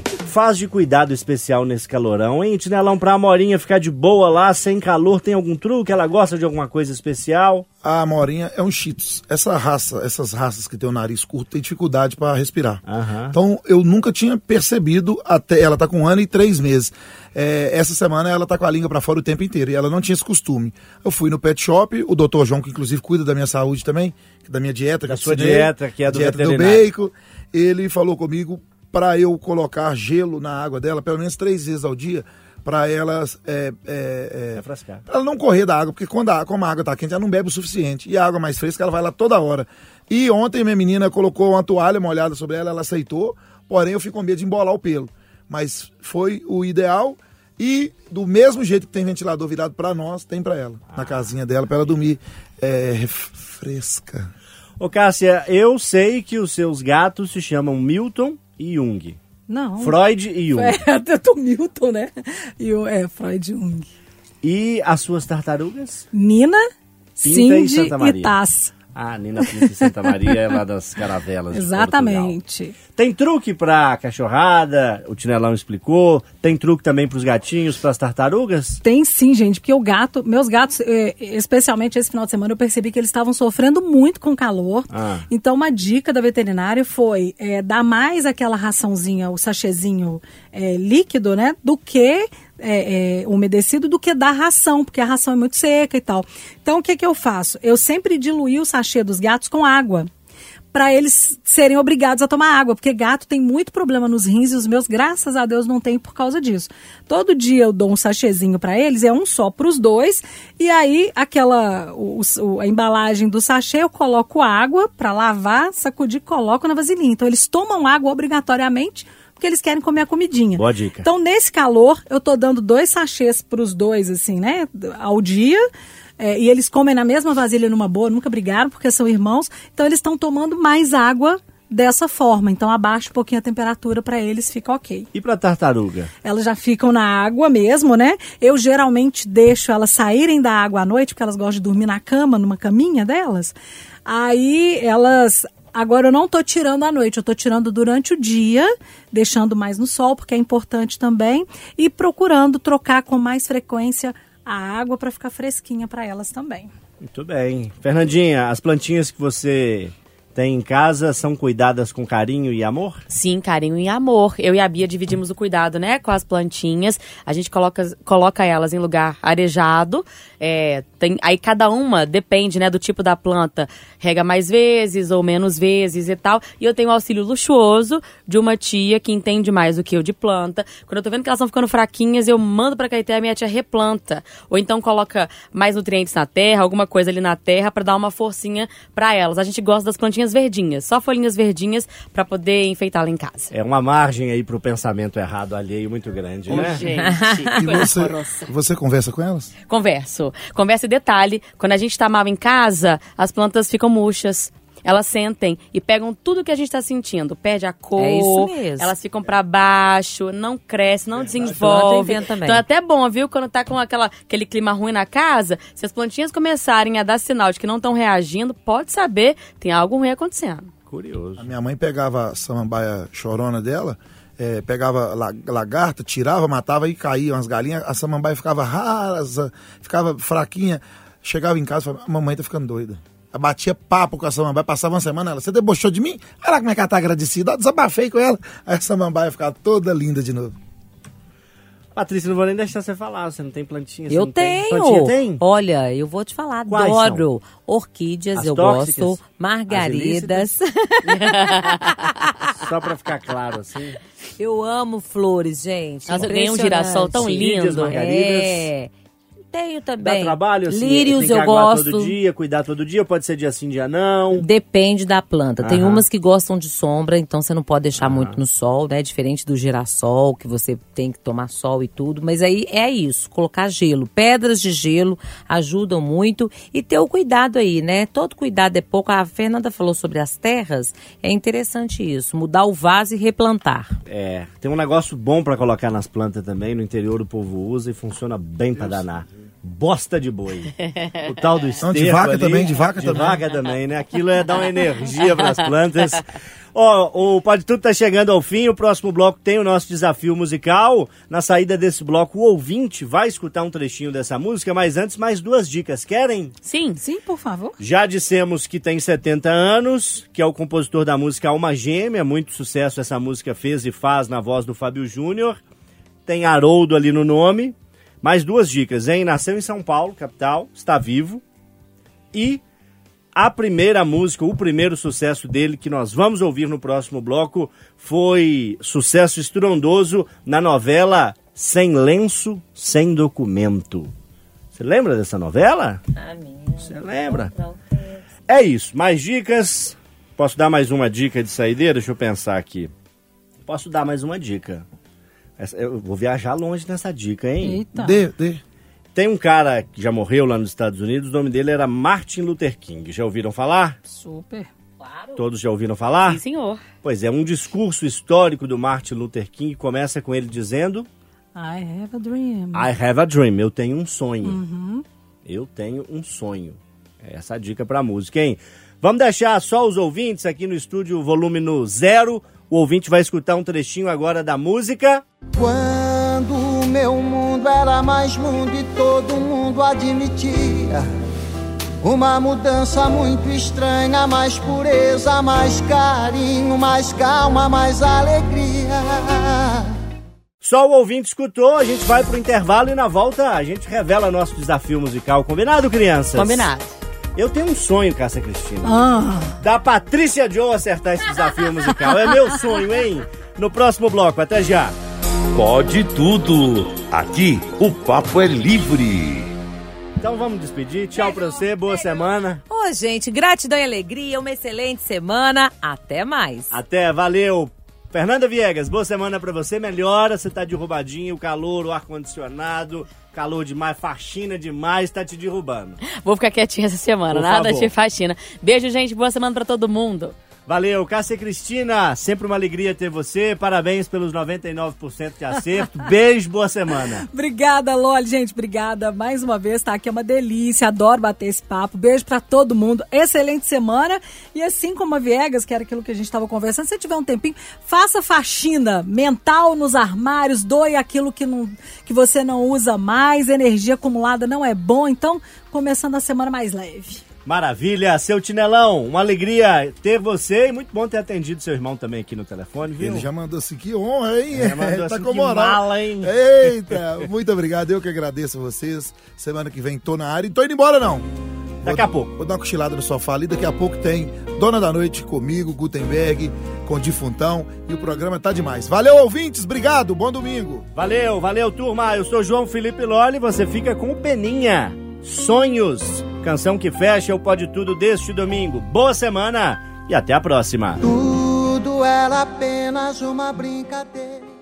que, que faz de cuidado especial nesse calorão, hein? Tinelão, pra Amorinha ficar de boa lá, sem calor, tem algum truque? Ela gosta de alguma coisa especial? A Morinha é um cheetos. Essa raça, essas raças que tem o nariz curto, tem dificuldade para respirar. Aham. Então eu nunca tinha percebido até. Ela tá com um ano e três meses. É, essa semana ela tá com a língua para fora o tempo inteiro e ela não tinha esse costume. Eu fui no pet shop, o doutor João, que inclusive cuida da minha saúde também, da minha dieta. Da sua ensinei, dieta, que é do dieta do bacon. Ele falou comigo para eu colocar gelo na água dela pelo menos três vezes ao dia para ela é, é, é, ela não correr da água, porque quando a, como a água tá quente, ela não bebe o suficiente. E a água mais fresca, ela vai lá toda hora. E ontem minha menina colocou uma toalha molhada sobre ela, ela aceitou, porém eu fico com medo de embolar o pelo. Mas foi o ideal e do mesmo jeito que tem ventilador virado para nós, tem para ela, na casinha dela, para ela dormir é, fresca. Ô, Cássia, eu sei que os seus gatos se chamam Milton e Jung. Não. Freud e Jung. É, (laughs) até do Milton, né? E é, Freud Jung. E as suas tartarugas? Nina, Pinta e Cindy Santa Maria. e Taz. Ah, Nina Pinto Santa Maria é lá das caravelas. Exatamente. Tem truque pra cachorrada, o Tinelão explicou. Tem truque também pros gatinhos, pras tartarugas? Tem sim, gente, porque o gato, meus gatos, eh, especialmente esse final de semana, eu percebi que eles estavam sofrendo muito com calor. Ah. Então, uma dica da veterinária foi eh, dar mais aquela raçãozinha, o sachêzinho eh, líquido, né? Do que é, é, umedecido do que dar ração, porque a ração é muito seca e tal. Então, o que, que eu faço? Eu sempre diluí o sachê dos gatos com água para eles serem obrigados a tomar água, porque gato tem muito problema nos rins e os meus, graças a Deus, não tem por causa disso. Todo dia eu dou um sachêzinho para eles, é um só para os dois, e aí aquela o- o- a embalagem do sachê eu coloco água para lavar, sacudir, coloco na vasilhinha. Então eles tomam água obrigatoriamente porque eles querem comer a comidinha. Boa dica. Então, nesse calor, eu tô dando dois sachês pros dois, assim, né? Ao dia. É, e eles comem na mesma vasilha numa boa, nunca brigaram, porque são irmãos. Então, eles estão tomando mais água dessa forma. Então, abaixa um pouquinho a temperatura para eles, fica ok. E pra tartaruga? Elas já ficam na água mesmo, né? Eu geralmente deixo elas saírem da água à noite, porque elas gostam de dormir na cama, numa caminha delas. Aí elas. Agora eu não tô tirando à noite, eu tô tirando durante o dia, deixando mais no sol, porque é importante também, e procurando trocar com mais frequência a água para ficar fresquinha para elas também. Muito bem. Fernandinha, as plantinhas que você tem em casa são cuidadas com carinho e amor? Sim, carinho e amor. Eu e a Bia dividimos o cuidado, né, com as plantinhas. A gente coloca, coloca elas em lugar arejado. É, tem, aí cada uma depende, né, do tipo da planta. Rega mais vezes ou menos vezes e tal. E eu tenho o auxílio luxuoso de uma tia que entende mais do que eu de planta. Quando eu tô vendo que elas estão ficando fraquinhas, eu mando pra Caeté, a minha tia replanta. Ou então coloca mais nutrientes na terra, alguma coisa ali na terra pra dar uma forcinha pra elas. A gente gosta das plantinhas verdinhas, só folhinhas verdinhas pra poder enfeitar lá em casa. É uma margem aí pro pensamento errado alheio muito grande, Ô, né? gente, (laughs) E coisa você, horrorosa. você conversa com elas? Converso. Conversa e detalhe, quando a gente tá mal em casa, as plantas ficam murchas. Elas sentem e pegam tudo que a gente tá sentindo. Perde a cor, É isso mesmo. elas ficam pra baixo, não cresce, não Planta desenvolve. e. Então é até bom, viu? Quando tá com aquela, aquele clima ruim na casa, se as plantinhas começarem a dar sinal de que não estão reagindo, pode saber, tem algo ruim acontecendo. Curioso. A minha mãe pegava a samambaia chorona dela, eh, pegava la- lagarta, tirava, matava e caía umas galinhas. A samambaia ficava rasa, ficava fraquinha. Chegava em casa e falava, mamãe tá ficando doida. Batia papo com a samambaia, passava uma semana, ela, você debochou de mim? Olha lá como é que ela tá agradecida, Ó, desabafei com ela. Aí a samambaia ficava toda linda de novo. Patrícia, não vou nem deixar você falar. Você não tem plantinha? você Eu não tem? tenho. Plantinha tem? Olha, eu vou te falar, Quais adoro. Orquídeas, As eu tóxicas? gosto. Margaridas. (laughs) Só pra ficar claro, assim. eu amo flores, gente. Nossa, eu ganhei um girassol tão Orquídeas, lindo. margaridas. É. Tenho Dá também. trabalho, assim? Lírios tem que eu aguar gosto. todo dia, cuidar todo dia, pode ser dia sim, dia não. Depende da planta. Tem umas que gostam de sombra, então você não pode deixar muito no sol, né? Diferente do girassol, que você tem que tomar sol e tudo. Mas aí é isso, colocar gelo. Pedras de gelo ajudam muito. E ter o cuidado aí, né? Todo cuidado é pouco. A Fernanda falou sobre as terras. É interessante isso. Mudar o vaso e replantar. É, tem um negócio bom pra colocar nas plantas também, no interior o povo usa e funciona bem pra danar. Bosta de boi. (laughs) O tal do esterco de vaca ali, também, de vaca de também. vaca também, né? Aquilo é dar uma energia para as plantas. (laughs) Ó, o Pode Tudo tá chegando ao fim. O próximo bloco tem o nosso desafio musical. Na saída desse bloco, o ouvinte vai escutar um trechinho dessa música, mas antes, mais duas dicas. Querem? Sim. Sim, por favor. Já dissemos que tem 70 anos, que é o compositor da música Alma Gêmea, muito sucesso essa música fez e faz na voz do Fábio Júnior. Tem Haroldo ali no nome. Mais duas dicas, hein? Nasceu em São Paulo, capital, está vivo. E a primeira música, o primeiro sucesso dele, que nós vamos ouvir no próximo bloco, foi sucesso estrondoso na novela Sem Lenço, Sem Documento. Você lembra dessa novela? A minha. Você lembra? É isso. Mais dicas? Posso dar mais uma dica de saideira? Deixa eu pensar aqui. Posso dar mais uma dica. Essa- eu vou viajar longe nessa dica, hein? Eita. Dê, dê. Tem um cara que já morreu lá nos Estados Unidos, o nome dele era Martin Luther King. Já ouviram falar? Super. Claro. Todos já ouviram falar? Sim, senhor. Pois é, um discurso histórico do Martin Luther King começa com ele dizendo: I have a dream. I have a dream, eu tenho um sonho. Eu tenho um sonho. É essa a dica pra música, hein? Vamos deixar só os ouvintes aqui no estúdio, volume no zero. O ouvinte vai escutar um trechinho agora da música. Quando o meu mundo era mais mundo e todo mundo admitia uma mudança muito estranha, mais pureza, mais carinho, mais calma, mais alegria. Só o ouvinte escutou, a gente vai pro intervalo e na volta a gente revela nosso desafio musical. Combinado, crianças? Combinado. Eu tenho um sonho, Cássia Cristina. Ah, Da Patrícia Joe acertar esse desafio musical. É meu sonho, hein? No próximo bloco. Até já. Pode tudo. Aqui o papo é livre. Então vamos despedir. Tchau pra você, boa semana. Ô, gente, gratidão e alegria, uma excelente semana. Até mais. Até, valeu. Fernanda Viegas, boa semana pra você. Melhora, você tá derrubadinho, o calor, o ar-condicionado, calor demais, faxina demais, tá te derrubando. Vou ficar quietinha essa semana, Por nada favor. de faxina. Beijo, gente. Boa semana pra todo mundo. Valeu, Cássia Cristina, sempre uma alegria ter você. Parabéns pelos 99% de acerto. (laughs) Beijo, boa semana. obrigada, Loli. Gente, obrigada mais uma vez. Tá aqui é uma delícia. Adoro bater esse papo. Beijo pra todo mundo. Excelente semana. E assim como a Viegas, que era aquilo que a gente estava conversando, se tiver um tempinho, faça faxina mental nos armários, doe aquilo que, não, que você não usa mais. Energia acumulada não é bom. Então, começando a semana mais leve. Maravilha, seu Tinelão, uma alegria ter você e muito bom ter atendido seu irmão também aqui no telefone, viu? Ele já mandou assim, que honra, hein? É, mandou (laughs) tá assim, com moral. mala, hein? Eita, muito obrigado. Eu que agradeço a vocês. Semana que vem tô na área e tô indo embora, não. Daqui Vou- a pouco. Vou dar uma cochilada no sofá ali. Daqui a pouco tem Dona da Noite comigo, Gutenberg, com Difuntão. E o programa tá demais. Valeu, ouvintes. Obrigado. Bom domingo. Valeu, valeu, turma. Eu sou João Felipe Loli, você fica com o Peninha. Sonhos, canção que fecha o Pode Tudo deste domingo. Boa semana e até a próxima. Tudo era apenas uma brincadeira.